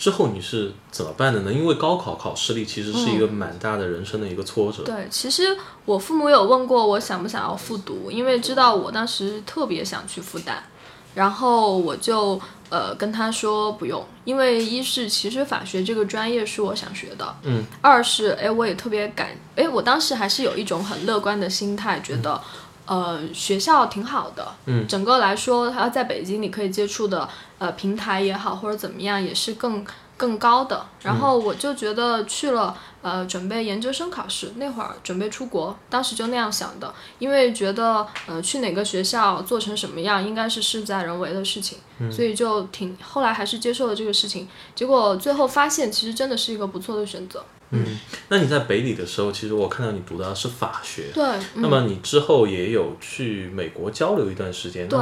[SPEAKER 1] 之后你是怎么办的呢？因为高考考失利其实是一个蛮大的人生的一个挫折。
[SPEAKER 2] 对，其实我父母有问过我想不想要复读，因为知道我当时特别想去复旦，然后我就呃跟他说不用，因为一是其实法学这个专业是我想学的，
[SPEAKER 1] 嗯，
[SPEAKER 2] 二是哎我也特别感哎我当时还是有一种很乐观的心态，觉得。呃，学校挺好的，
[SPEAKER 1] 嗯，
[SPEAKER 2] 整个来说，它在北京你可以接触的呃平台也好，或者怎么样，也是更更高的。然后我就觉得去了，呃，准备研究生考试那会儿，准备出国，当时就那样想的，因为觉得呃去哪个学校做成什么样，应该是事在人为的事情，所以就挺后来还是接受了这个事情。结果最后发现，其实真的是一个不错的选择。
[SPEAKER 1] 嗯，那你在北理的时候，其实我看到你读的是法学。
[SPEAKER 2] 对，
[SPEAKER 1] 那么你之后也有去美国交流一段时间。
[SPEAKER 2] 对。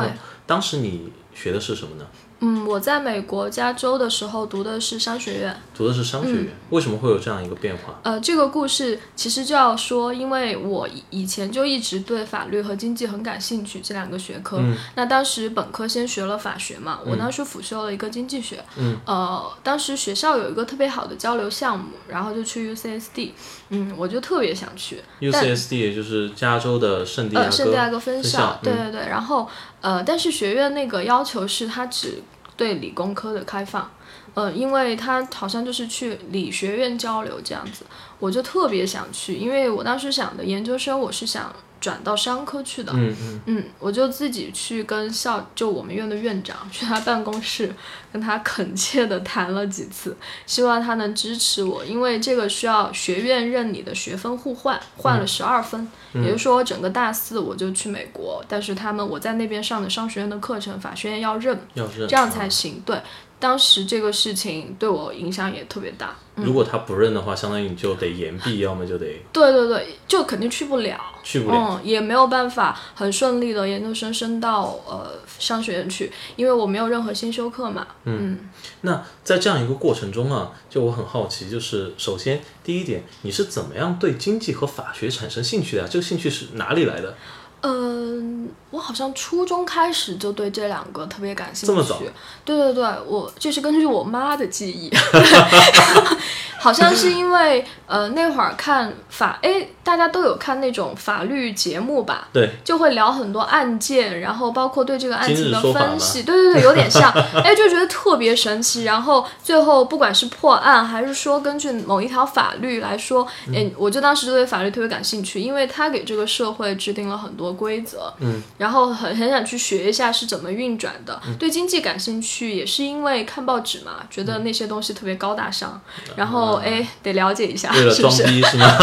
[SPEAKER 1] 当时你学的是什么呢？
[SPEAKER 2] 嗯，我在美国加州的时候读的是商学院，
[SPEAKER 1] 读的是商学院。为什么会有这样一个变化？
[SPEAKER 2] 呃，这个故事其实就要说，因为我以前就一直对法律和经济很感兴趣这两个学科。
[SPEAKER 1] 嗯、
[SPEAKER 2] 那当时本科先学了法学嘛，我当时辅修了一个经济学。
[SPEAKER 1] 嗯。
[SPEAKER 2] 呃，当时学校有一个特别好的交流项目，然后就去 UCSD。嗯，我就特别想去。
[SPEAKER 1] UCSD 也就是加州的圣地亚哥、
[SPEAKER 2] 呃、圣地亚哥分
[SPEAKER 1] 校。
[SPEAKER 2] 对对对，然后呃，但是学院那个要求是它只对理工科的开放，呃，因为它好像就是去理学院交流这样子，我就特别想去，因为我当时想的研究生我是想转到商科去的，
[SPEAKER 1] 嗯嗯
[SPEAKER 2] 嗯，我就自己去跟校就我们院的院长去他办公室跟他恳切的谈了几次，希望他能支持我，因为这个需要学院认你的学分互换，换了十二分，
[SPEAKER 1] 嗯、
[SPEAKER 2] 也就是说整个大四我就去美国，但是他们我在那边上的商学院的课程，法学院要认，
[SPEAKER 1] 要认，
[SPEAKER 2] 这样才行，对。当时这个事情对我影响也特别大。嗯、
[SPEAKER 1] 如果他不认的话，相当于你就得延毕，要么就得
[SPEAKER 2] 对对对，就肯定去不了，
[SPEAKER 1] 去不了，
[SPEAKER 2] 嗯，也没有办法很顺利的研究生升到呃商学院去，因为我没有任何先修课嘛。嗯，
[SPEAKER 1] 那在这样一个过程中啊，就我很好奇，就是首先第一点，你是怎么样对经济和法学产生兴趣的啊？这个兴趣是哪里来的？
[SPEAKER 2] 嗯、呃，我好像初中开始就对这两个特别感兴趣。
[SPEAKER 1] 这么早？
[SPEAKER 2] 对对对，我这是根据我妈的记忆，好像是因为呃那会儿看法，哎，大家都有看那种法律节目吧？
[SPEAKER 1] 对，
[SPEAKER 2] 就会聊很多案件，然后包括对这个案情的分析。对对对，有点像，哎，就觉得特别神奇。然后最后不管是破案，还是说根据某一条法律来说，哎，我就当时就对法律特别感兴趣，因为它给这个社会制定了很多规则。
[SPEAKER 1] 嗯，
[SPEAKER 2] 然后很很想去学一下是怎么运转的。对经济感兴趣，也是因为看报纸嘛，觉得那些东西特别高大上，然后哎得了解一下，
[SPEAKER 1] 为了装？逼是吗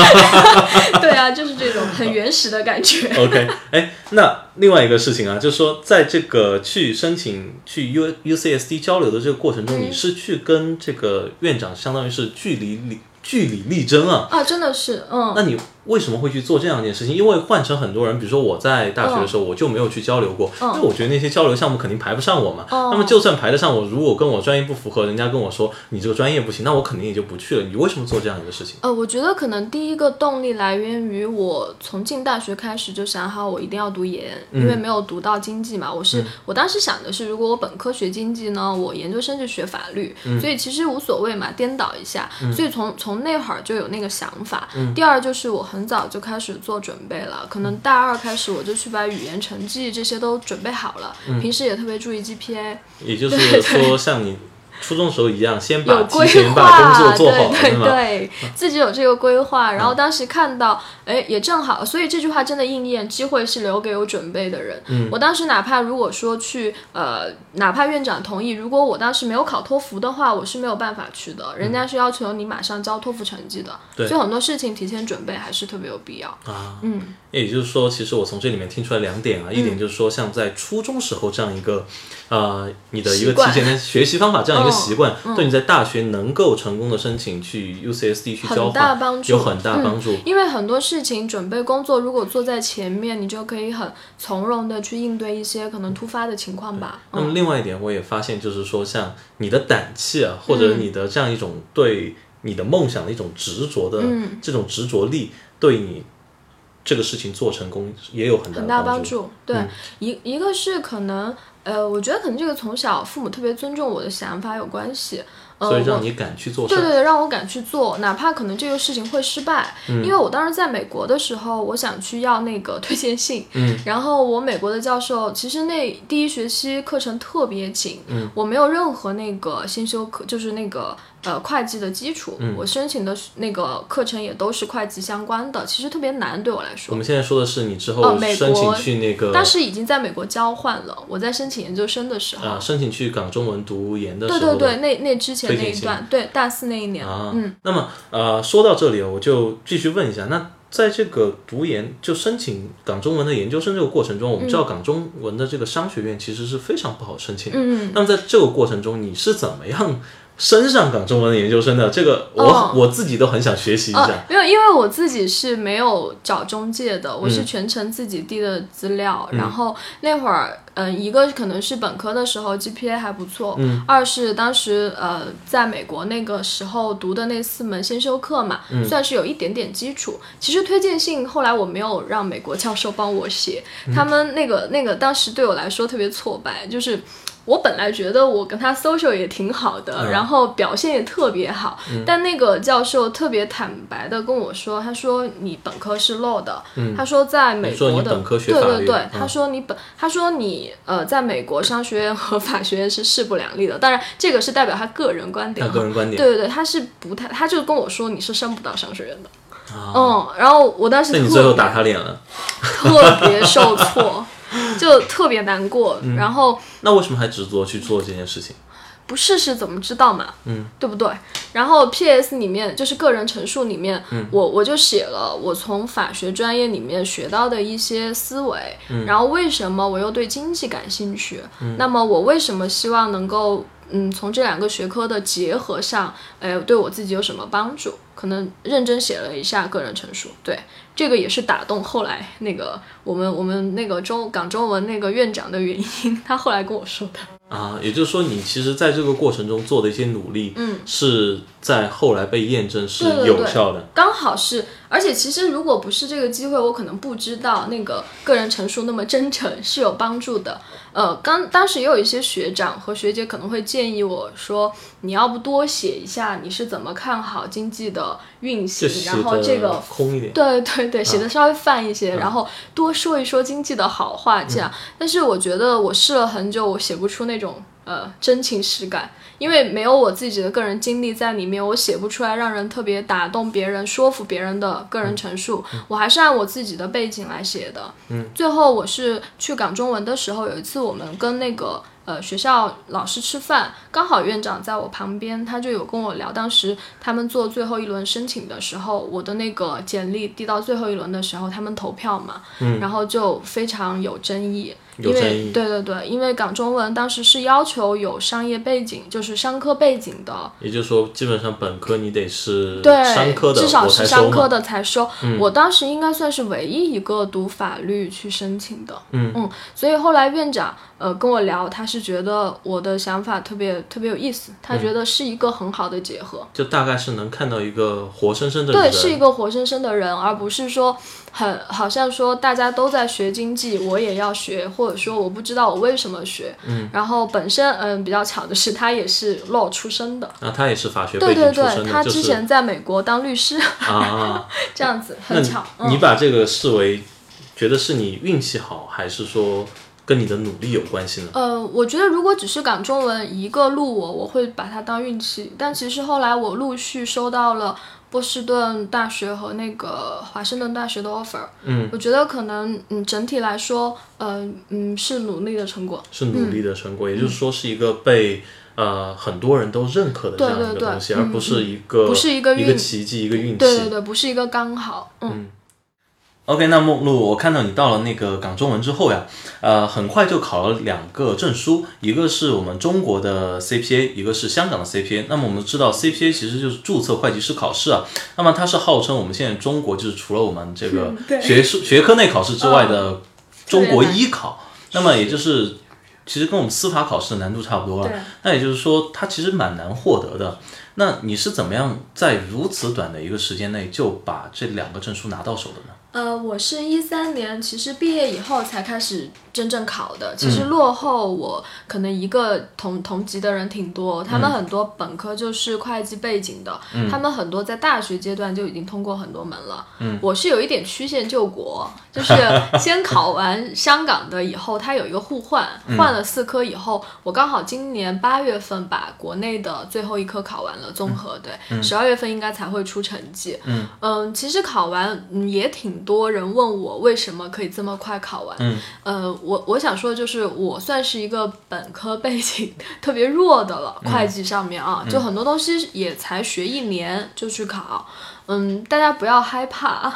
[SPEAKER 2] 对啊，就是这种很原始的感觉。
[SPEAKER 1] OK，哎，那另外一个事情啊，就是说，在这个去申请去 U UCSD 交流的这个过程中，
[SPEAKER 2] 嗯
[SPEAKER 1] 你是去跟这个院长相当于是据理力据理力争啊。
[SPEAKER 2] 啊，真的是，嗯，
[SPEAKER 1] 那你为什么会去做这样一件事情？因为换成很多人，比如说我在大学的时候，我就没有去交流过，
[SPEAKER 2] 嗯
[SPEAKER 1] 因为我觉得那些交流项目肯定排不上我嘛。
[SPEAKER 2] 哦
[SPEAKER 1] 那么就算排得上我，如果跟我专业不符合，人家跟我说你这个专业不行，那我肯定也就不去了。你为什么做这样一个事情？
[SPEAKER 2] 呃，我觉得可能第一个动力来源于我从进大学开始就想好我一定要读研，因为没有读到经济嘛。我是、我当时想的是，如果我本科学经济呢，我研究生就学法律，所以其实无所谓嘛，颠倒一下。所以从从那会儿就有那个想法。第二就是我很早就开始做准备了，可能大二开始我就去把语言成绩这些都准备好了，平时也特别注意 GPA。
[SPEAKER 1] 也就是说，像你初中时候一样，先把提
[SPEAKER 2] 有规
[SPEAKER 1] 前把工
[SPEAKER 2] 划，
[SPEAKER 1] 作做好，
[SPEAKER 2] 对对？对，自己有这个规划，然后当时看到，哎，也正好，所以这句话真的应验，机会是留给有准备的人。嗯，我当时哪怕如果说去，呃，哪怕院长同意，如果我当时没有考托福的话，我是没有办法去的，人家是要求你马上交托福成绩的，
[SPEAKER 1] 对
[SPEAKER 2] 所以很多事情提前准备还是特别有必要。
[SPEAKER 1] 啊，
[SPEAKER 2] 嗯，
[SPEAKER 1] 也就是说，其实我从这里面听出来两点啊，一点就是说，像在初中时候这样一个，呃，你的一个提前的学习方法这样一习惯，对你在大学能够成功的申请去 UCSD 去交
[SPEAKER 2] 很大
[SPEAKER 1] 换，
[SPEAKER 2] 帮助，
[SPEAKER 1] 有很大帮助。
[SPEAKER 2] 因为很多事情准备工作，如果坐在前面，你就可以很从容的去应对一些可能突发的情况吧。
[SPEAKER 1] 那么另外一点，我也发现就是说，像你的胆气啊，或者你的这样一种对你的梦想的一种执着的、
[SPEAKER 2] 嗯
[SPEAKER 1] 这种执着力，对你这个事情做成功也有很大
[SPEAKER 2] 很大
[SPEAKER 1] 帮
[SPEAKER 2] 帮助。对，一一个是可能，呃，我觉得可能这个从小父母特别尊重我的想法有关系。呃，
[SPEAKER 1] 所以让你敢去做事。
[SPEAKER 2] 对对对，让我敢去做，哪怕可能这个事情会失败，
[SPEAKER 1] 嗯
[SPEAKER 2] 因为我当时在美国的时候，我想去要那个推荐信，
[SPEAKER 1] 嗯，
[SPEAKER 2] 然后我美国的教授其实那第一学期课程特别紧，
[SPEAKER 1] 嗯，
[SPEAKER 2] 我没有任何那个先修课，就是那个呃会计的基础，
[SPEAKER 1] 嗯
[SPEAKER 2] 我申请的那个课程也都是会计相关的，其实特别难对我来说
[SPEAKER 1] 我。们现在说的是你之
[SPEAKER 2] 哦
[SPEAKER 1] 后
[SPEAKER 2] 美
[SPEAKER 1] 申请去那个，
[SPEAKER 2] 但是已经在美国交换了，我在申请研究生的时候，
[SPEAKER 1] 啊，申请去港中文读研的时候的
[SPEAKER 2] 对对对，那那之前那一段，对大四那一年，
[SPEAKER 1] 啊，
[SPEAKER 2] 嗯，
[SPEAKER 1] 那么呃，说到这里，我就继续问一下，那在这个读研就申请港中文的研究生这个过程中，我们知道港中文的这个商学院其实是非常不好申请的。
[SPEAKER 2] 嗯，
[SPEAKER 1] 那么在这个过程中，你是怎么样升上港中文的研究生的？这个我、
[SPEAKER 2] 哦
[SPEAKER 1] 我自己都很想学习一
[SPEAKER 2] 哦
[SPEAKER 1] 下。，
[SPEAKER 2] 没有，因为我自己是没有找中介的，我是
[SPEAKER 1] 嗯
[SPEAKER 2] 全程自己递的资料。然后那会儿，嗯、一个可能是本科的时候 GPA 还不错，
[SPEAKER 1] 嗯
[SPEAKER 2] 二是当时呃在美国那个时候读的那四门先修课嘛，
[SPEAKER 1] 嗯
[SPEAKER 2] 算是有一点点基础。其实推荐信后来我没有让美国教授帮我写，
[SPEAKER 1] 嗯
[SPEAKER 2] 他们那个那个当时对我来说特别挫败，就是。我本来觉得我跟他 social 也挺好的，
[SPEAKER 1] 嗯。
[SPEAKER 2] 然后表现也特别好，但那个教授特别坦白的跟我说，他说你本科是 law 的，他说在美国的，对对对，
[SPEAKER 1] 嗯。
[SPEAKER 2] 他说你本，他说你呃在美国商学院和法学院是势不两立的，当然这个是代表他个人观点
[SPEAKER 1] 他，个人观点，
[SPEAKER 2] 对对对，他是不太，他就跟我说你是升不到商学院的，嗯，然后我当时
[SPEAKER 1] 最后打他脸了，
[SPEAKER 2] 特别受挫，就特别难过，
[SPEAKER 1] 嗯
[SPEAKER 2] 然后。
[SPEAKER 1] 那为什么还执着去做这件事情？
[SPEAKER 2] 不试试怎么知道嘛？
[SPEAKER 1] 嗯，
[SPEAKER 2] 对不对？然后 P.S. 里面就是个人陈述里面，
[SPEAKER 1] 嗯
[SPEAKER 2] 我我就写了我从法学专业里面学到的一些思维，
[SPEAKER 1] 嗯
[SPEAKER 2] 然后为什么我又对经济感兴趣？那么我为什么希望能够嗯从这两个学科的结合上，哎，对我自己有什么帮助？可能认真写了一下个人陈述，对这个也是打动后来那个我们我们那个中港中文那个院长的原因，他后来跟我说的。
[SPEAKER 1] 啊，也就是说，你其实在这个过程中做的一些努力，
[SPEAKER 2] 嗯，
[SPEAKER 1] 是在后来被验证是
[SPEAKER 2] 对对对
[SPEAKER 1] 有效的。
[SPEAKER 2] 刚好是，而且其实如果不是这个机会，我可能不知道那个个人陈述那么真诚是有帮助的。呃，刚当时也有一些学长和学姐可能会建议我说，你要不多写一下你是怎么看好经济的运行，然后这个
[SPEAKER 1] 空一点，
[SPEAKER 2] 对对对，写的稍微泛一些，然后多说一说经济的好话，这样。但是我觉得我试了很久，我写不出那种呃真情实感，因为没有我自己的个人经历在里面，我写不出来让人特别打动别人、说服别人的个人陈述。我还是按我自己的背景来写的。嗯，最后我是去港中文的时候，有一次我们跟那个。呃，学校老师吃饭，刚好院长在我旁边，他就有跟我聊，当时他们做最后一轮申请的时候，我的那个简历递到最后一轮的时候，他们投票嘛，
[SPEAKER 1] 嗯
[SPEAKER 2] 然后就非常有争议，因为对对对，因为港中文当时是要求有商业背景，就是商科背景的，
[SPEAKER 1] 也就是说，基本上本科你得是
[SPEAKER 2] 对，
[SPEAKER 1] 商科的，
[SPEAKER 2] 至少是。商科的才收。我当时应该算是唯一一个读法律去申请的。
[SPEAKER 1] 嗯
[SPEAKER 2] 所以后来院长呃跟我聊，他是觉得我的想法特别特别有意思，他觉得是一个很好的结合。
[SPEAKER 1] 就大概是能看到一个活生生的人对，
[SPEAKER 2] 是一个活生生的人，而不是说很好像说大家都在学经济，我也要学，或者说我不知道我为什么学。嗯，然后本身嗯比较巧的是，他也是 law 出身的。
[SPEAKER 1] 啊，他也是法学背
[SPEAKER 2] 对对
[SPEAKER 1] 景出身的，
[SPEAKER 2] 对，他
[SPEAKER 1] 就是
[SPEAKER 2] 之前在美国当律师，
[SPEAKER 1] 啊，
[SPEAKER 2] 这样子很巧。嗯
[SPEAKER 1] 你把这个视为觉得是你运气好，还是说跟你的努力有关系呢？
[SPEAKER 2] 呃，我觉得如果只是港中文一个录我，我会把它当运气。但其实后来我陆续收到了波士顿大学和那个华盛顿大学的 offer。
[SPEAKER 1] 嗯，
[SPEAKER 2] 我觉得可能嗯整体来说，呃嗯是努力的成果。
[SPEAKER 1] 是努力的成果，也就是说是一个被呃很多人都认可的这样一个东西，
[SPEAKER 2] 嗯
[SPEAKER 1] 而不是一个
[SPEAKER 2] 不是一个
[SPEAKER 1] 一个奇迹一个运气。
[SPEAKER 2] 对对对，不是一个刚好。嗯
[SPEAKER 1] OK，那梦露，我看到你到了那个港中文之后呀，呃，很快就考了两个证书，一个是我们中国的 CPA，一个是香港的 CPA。那么我们知道 CPA 其实就是注册会计师考试啊，那么它是号称我们现在中国就是除了我们这个学术、学科内考试之外的中国一考，那么也就是其实跟我们司法考试的难度差不多了。那也就是说，它其实蛮难获得的。那你是怎么样在如此短的一个时间内就把这两个证书拿到手的呢？
[SPEAKER 2] 呃，我是一三年，其实毕业以后才开始真正考的。其实落后我可能一个同同级的人挺多，他们很多本科就是会计背景的，他们很多在大学阶段就已经通过很多门了。我是有一点曲线救国，就是 先考完香港的以后，它有一个互换，换了四科以后，我刚好今年八月份把国内的最后一科考完了，综合对，十二月份应该才会出成绩。嗯其实考完嗯也挺多人问我为什么可以这么快考完。
[SPEAKER 1] 嗯，
[SPEAKER 2] 呃，我我想说就是我算是一个本科背景特别弱的了，会计上面啊，就很多东西也才学一年就去考。嗯，大家不要害怕，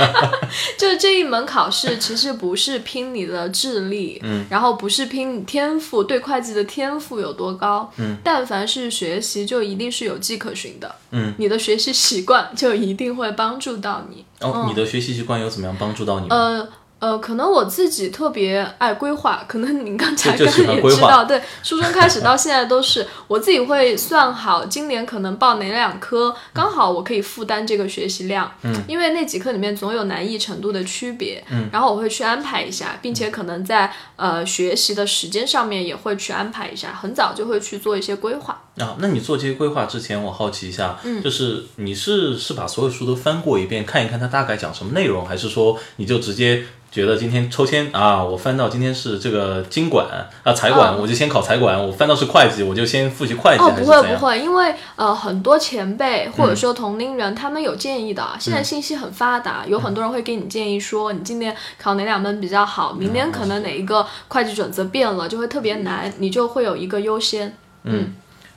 [SPEAKER 2] 就是这一门考试其实不是拼你的智力，嗯，然后不是拼你天赋对会计的天赋有多高，嗯，但凡是学习就一定是有迹可循的，
[SPEAKER 1] 嗯，
[SPEAKER 2] 你的学习习惯就一定会帮助到你，
[SPEAKER 1] 哦，你的学习习惯有怎么样帮助到你吗？
[SPEAKER 2] 呃。呃，可能我自己特别爱规划，可能您刚才刚刚也知道，对，初中开始到现在都是我自己会算好今年可能报哪两科，刚好我可以负担这个学习量，嗯，因为那几科里面总有难易程度的区别，嗯，然后我会去安排一下，并且可能在呃学习的时间上面也会去安排一下，很早就会去做一些规划。
[SPEAKER 1] 啊，那你做这些规划之前，我好奇一下，
[SPEAKER 2] 嗯
[SPEAKER 1] 就是你是是把所有书都翻过一遍，看一看它大概讲什么内容，还是说你就直接觉得今天抽签啊，我翻到今天是这个经管啊财管，我就先考财管；我翻到是会计，我就先复习会计，
[SPEAKER 2] 哦？不会不会，因为呃很多前辈或者说同龄人，他们有建议的。现在信息很发达，有很多人会给你建议说，你今年考哪两门比较好，明年可能哪一个会计准则变了，就会特别难，你就会有一个优先。嗯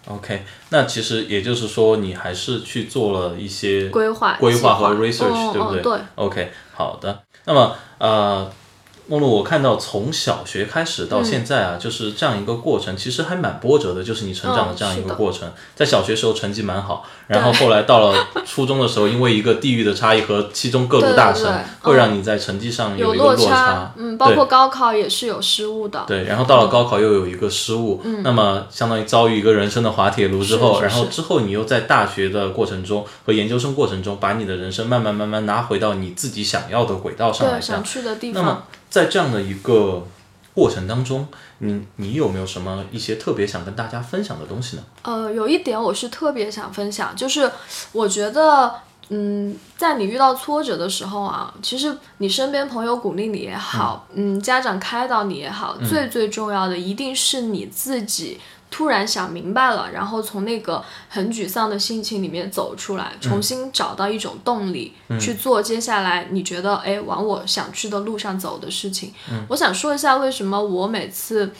[SPEAKER 1] ，OK，那其实也就是说，你还是去做了一些
[SPEAKER 2] 规划
[SPEAKER 1] 规划和 research，、
[SPEAKER 2] 哦
[SPEAKER 1] 对不对？
[SPEAKER 2] 嗯对
[SPEAKER 1] OK，好的。那么呃，梦露，我看到从小学开始到现在啊，就是这样一个过程，其实还蛮波折的。就是你成长的这样一个过程，在小学时候成绩蛮好，然后后来到了初中的时候，因为一个地域的差异和其中各路大
[SPEAKER 2] 神，
[SPEAKER 1] 会让你在成绩上
[SPEAKER 2] 有
[SPEAKER 1] 一个落
[SPEAKER 2] 差，嗯，包括高考也是有失误的。
[SPEAKER 1] 对，然后到了高考又有一个失误，那么相当于遭遇一个人生的滑铁卢之后，
[SPEAKER 2] 嗯是是
[SPEAKER 1] 然后之后你又在大学的过程中和研究生过程中，把你的人生慢慢慢慢拿回到你自己想要的轨道上来
[SPEAKER 2] 对，想。去的地
[SPEAKER 1] 那么
[SPEAKER 2] 方。
[SPEAKER 1] 在这样的一个过程当中，你你有没有什么一些特别想跟大家分享的东西呢？
[SPEAKER 2] 呃，有一点我是特别想分享，就是我觉得，嗯，在你遇到挫折的时候啊，其实你身边朋友鼓励你也好，嗯家长开导你也好，最最重要的一定是你自己。突然想明白了，然后从那个很沮丧的心情里面走出来，重新找到一种动力、去做接下来你觉得哎往我想去的路上走的事情。我想说一下为什么我每次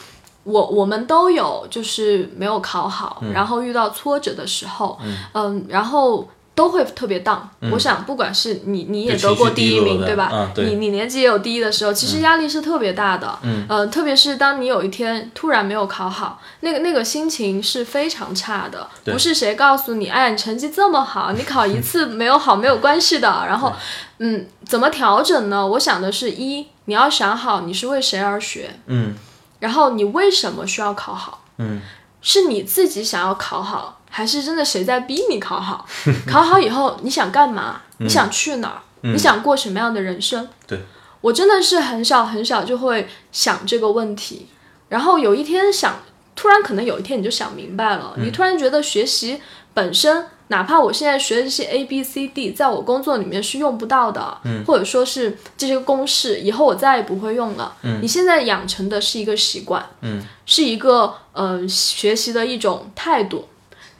[SPEAKER 2] 我我们都有，就是没有考好，然后遇到挫折的时候，嗯然后都会特别 down、我想，不管是你你也得过第一名，对吧？你你年级也有第一的时候，其实压力是特别大的。嗯，呃，特别是当你有一天突然没有考好，那个那个心情是非常差的。不是谁告诉你，哎，你成绩这么好，你考一次没有好没有关系的。然后，嗯，怎么调整呢？我想的是一，你要想好你是为谁而学。
[SPEAKER 1] 嗯
[SPEAKER 2] 然后你为什么需要考好？
[SPEAKER 1] 嗯，
[SPEAKER 2] 是你自己想要考好，还是真的谁在逼你考好？考好以后你想干嘛？你想去哪儿？你想过什么样的人生？
[SPEAKER 1] 对，
[SPEAKER 2] 我真的是很少很少就会想这个问题，然后有一天想，突然可能有一天你就想明白了，你突然觉得学习本身哪怕我现在学的这些 A B C D，在我工作里面是用不到的，嗯，或者说是这些公式以后我再也不会用了，嗯，你现在养成的是一个习惯，
[SPEAKER 1] 嗯，
[SPEAKER 2] 是一个呃学习的一种态度。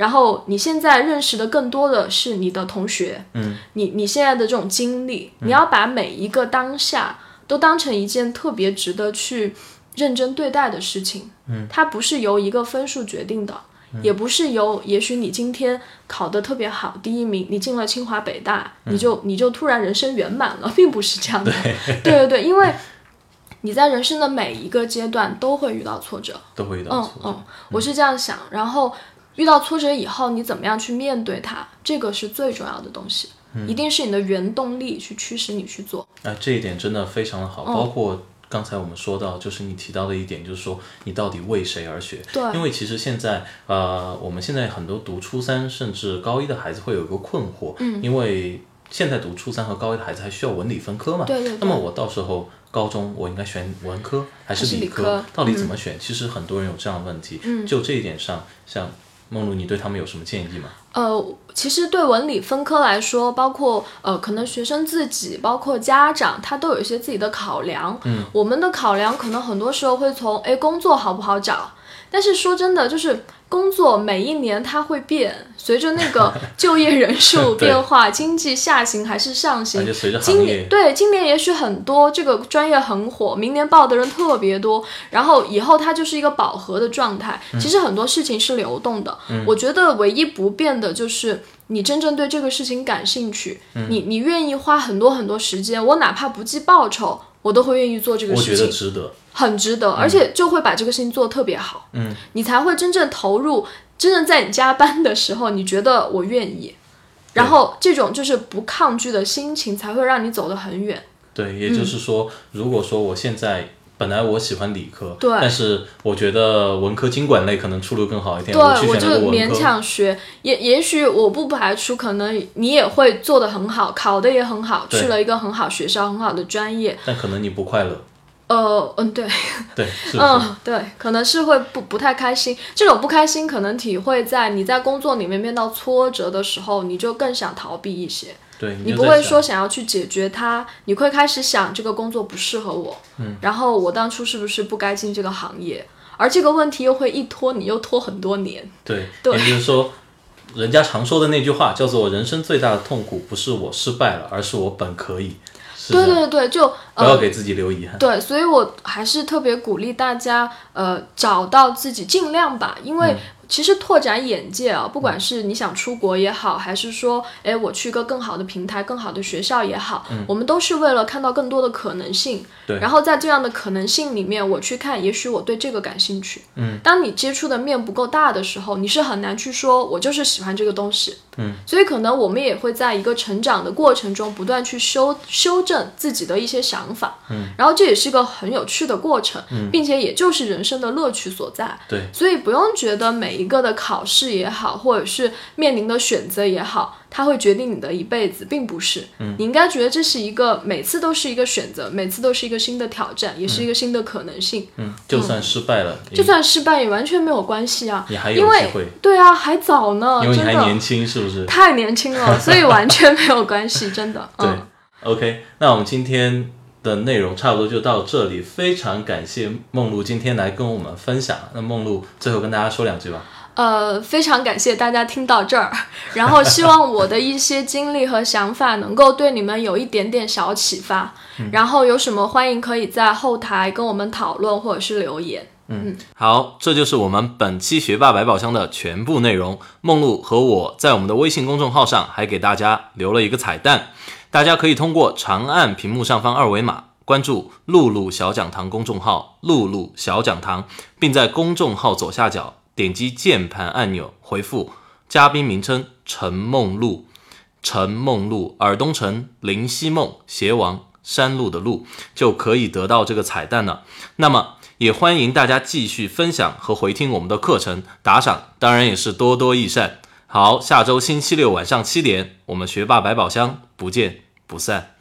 [SPEAKER 2] 然后你现在认识的更多的是你的同学，
[SPEAKER 1] 嗯，
[SPEAKER 2] 你你现在的这种经历，你要把每一个当下都当成一件特别值得去认真对待的事情，
[SPEAKER 1] 嗯，
[SPEAKER 2] 它不是由一个分数决定的，也不是由也许你今天考得特别好，第一名，你进了清华北大，你就你就突然人生圆满了，并不是这样的，对对对，因为你在人生的每一个阶段都会遇到挫折，
[SPEAKER 1] 都会遇到
[SPEAKER 2] 嗯
[SPEAKER 1] 挫折。
[SPEAKER 2] 嗯，我是这样想，然后遇到挫折以后，你怎么样去面对它，这个是最重要的东西，
[SPEAKER 1] 嗯
[SPEAKER 2] 一定是你的原动力去驱使你去做。
[SPEAKER 1] 哎，这一点真的非常的好，
[SPEAKER 2] 嗯
[SPEAKER 1] 包括刚才我们说到，就是你提到的一点，就是说你到底为谁而学？
[SPEAKER 2] 对
[SPEAKER 1] 因为其实现在呃，我们现在很多读初三甚至高一的孩子会有一个困惑，嗯，因为现在读初三和高一的孩子还需要文理分科嘛，
[SPEAKER 2] 对对对
[SPEAKER 1] 那么我到时候高中我应该选文科还是
[SPEAKER 2] 理
[SPEAKER 1] 科？到底怎么选？其实很多人有这样的问题，嗯，就这一点上，像梦露，你对他们有什么建议吗？
[SPEAKER 2] 呃，其实对文理分科来说，包括呃，可能学生自己，包括家长，他都有一些自己的考量。嗯，我们的考量可能很多时候会从哎工作好不好找，但是说真的，就是工作每一年它会变，随着那个 就业人数变化，经济下行还是上行今年对今年也许很多这个专业很火，明年报的人特别多，然后以后它就是一个饱和的状态。
[SPEAKER 1] 嗯。
[SPEAKER 2] 其实很多事情是流动的，我觉得唯一不变的就是你真正对这个事情感兴趣，
[SPEAKER 1] 嗯。
[SPEAKER 2] 你你愿意花很多很多时间，我哪怕不计报酬，我都会愿意做这个
[SPEAKER 1] 我觉
[SPEAKER 2] 事情，
[SPEAKER 1] 得值得。
[SPEAKER 2] 很值得，而且就会把这个事情做得特别好，
[SPEAKER 1] 嗯，
[SPEAKER 2] 你才会真正投入，真正在你加班的时候，你觉得我愿意。然后这种就是不抗拒的心情，才会让你走得很远。
[SPEAKER 1] 对，也就是说，如果说我现在本来我喜欢理科，
[SPEAKER 2] 对
[SPEAKER 1] 但是我觉得文科经管类可能出路更好一点，
[SPEAKER 2] 对，
[SPEAKER 1] 去
[SPEAKER 2] 我就。勉强学，也也许我不排除可能你也会做得很好，考得也很好，去了一个很好学校、很好的专业。
[SPEAKER 1] 但可能你不快乐，
[SPEAKER 2] 呃，嗯，对，
[SPEAKER 1] 对，是是？
[SPEAKER 2] 嗯，对，可能是会不不太开心。这种不开心可能体会在你在工作里面面到挫折的时候，你就更想逃避一些。
[SPEAKER 1] 对，
[SPEAKER 2] 你不会说想要去解决它，你会开始想这个工作不适合我，嗯，然后我当初是不是不该进这个行业？而这个问题又会一拖，你又拖很多年。
[SPEAKER 1] 对，
[SPEAKER 2] 对
[SPEAKER 1] 也就是说，人家常说的那句话叫做“人生最大的痛苦不是我失败了，而是我本可以”，是
[SPEAKER 2] 对对对，就
[SPEAKER 1] 不要
[SPEAKER 2] 呃，
[SPEAKER 1] 给自己留遗憾。
[SPEAKER 2] 对，所以我还是特别鼓励大家，呃，找到自己，尽量吧，因为其实拓展眼界啊，不管是你想出国也好，还是说，哎，我去一个更好的平台、更好的学校也好，我们都是为了看到更多的可能性。
[SPEAKER 1] 对
[SPEAKER 2] 然后在这样的可能性里面，我去看，也许我对这个感兴趣。嗯，当你接触的面不够大的时候，你是很难去说，我就是喜欢这个东西。嗯，所以可能我们也会在一个成长的过程中，不断去修修正自己的一些想法。嗯，然后这也是一个很有趣的过程，并且也就是人生的乐趣所在。
[SPEAKER 1] 对，
[SPEAKER 2] 所以不用觉得每一个的考试也好，或者是面临的选择也好，它会决定你的一辈子，并不是。嗯，你应该觉得这是一个每次都是一个选择，每次都是一个新的挑战，也是一个新的可能性。
[SPEAKER 1] 嗯，就算失败了，
[SPEAKER 2] 就算失败也完全没有关系啊，
[SPEAKER 1] 你还有
[SPEAKER 2] 因为
[SPEAKER 1] 机会
[SPEAKER 2] 对啊，还早呢，
[SPEAKER 1] 因为你还年轻，是不是？
[SPEAKER 2] 太年轻了，所以完全没有关系，真的。
[SPEAKER 1] 对
[SPEAKER 2] 嗯
[SPEAKER 1] ，OK，那我们今天的内容差不多就到这里，非常感谢梦露今天来跟我们分享。那梦露最后跟大家说两句吧。
[SPEAKER 2] 呃，非常感谢大家听到这儿，然后希望我的一些经历和想法能够对你们有一点点小启发。然后有什么欢迎可以在后台跟我们讨论或者是留言。
[SPEAKER 3] 嗯好，这就是我们本期学霸百宝箱的全部内容。梦露和我在我们的微信公众号上还给大家留了一个彩蛋，大家可以通过长按屏幕上方二维码关注“露露小讲堂”公众号“露露小讲堂”，并在公众号左下角点击键盘按钮回复嘉宾名称陈梦露，陈梦露，尔东城，林夕梦，邪王，山路的路，就可以得到这个彩蛋了。那么。也欢迎大家继续分享和回听我们的课程，打赏当然也是多多益善。好，下周星期六晚上七点，我们学霸百宝箱不见不散。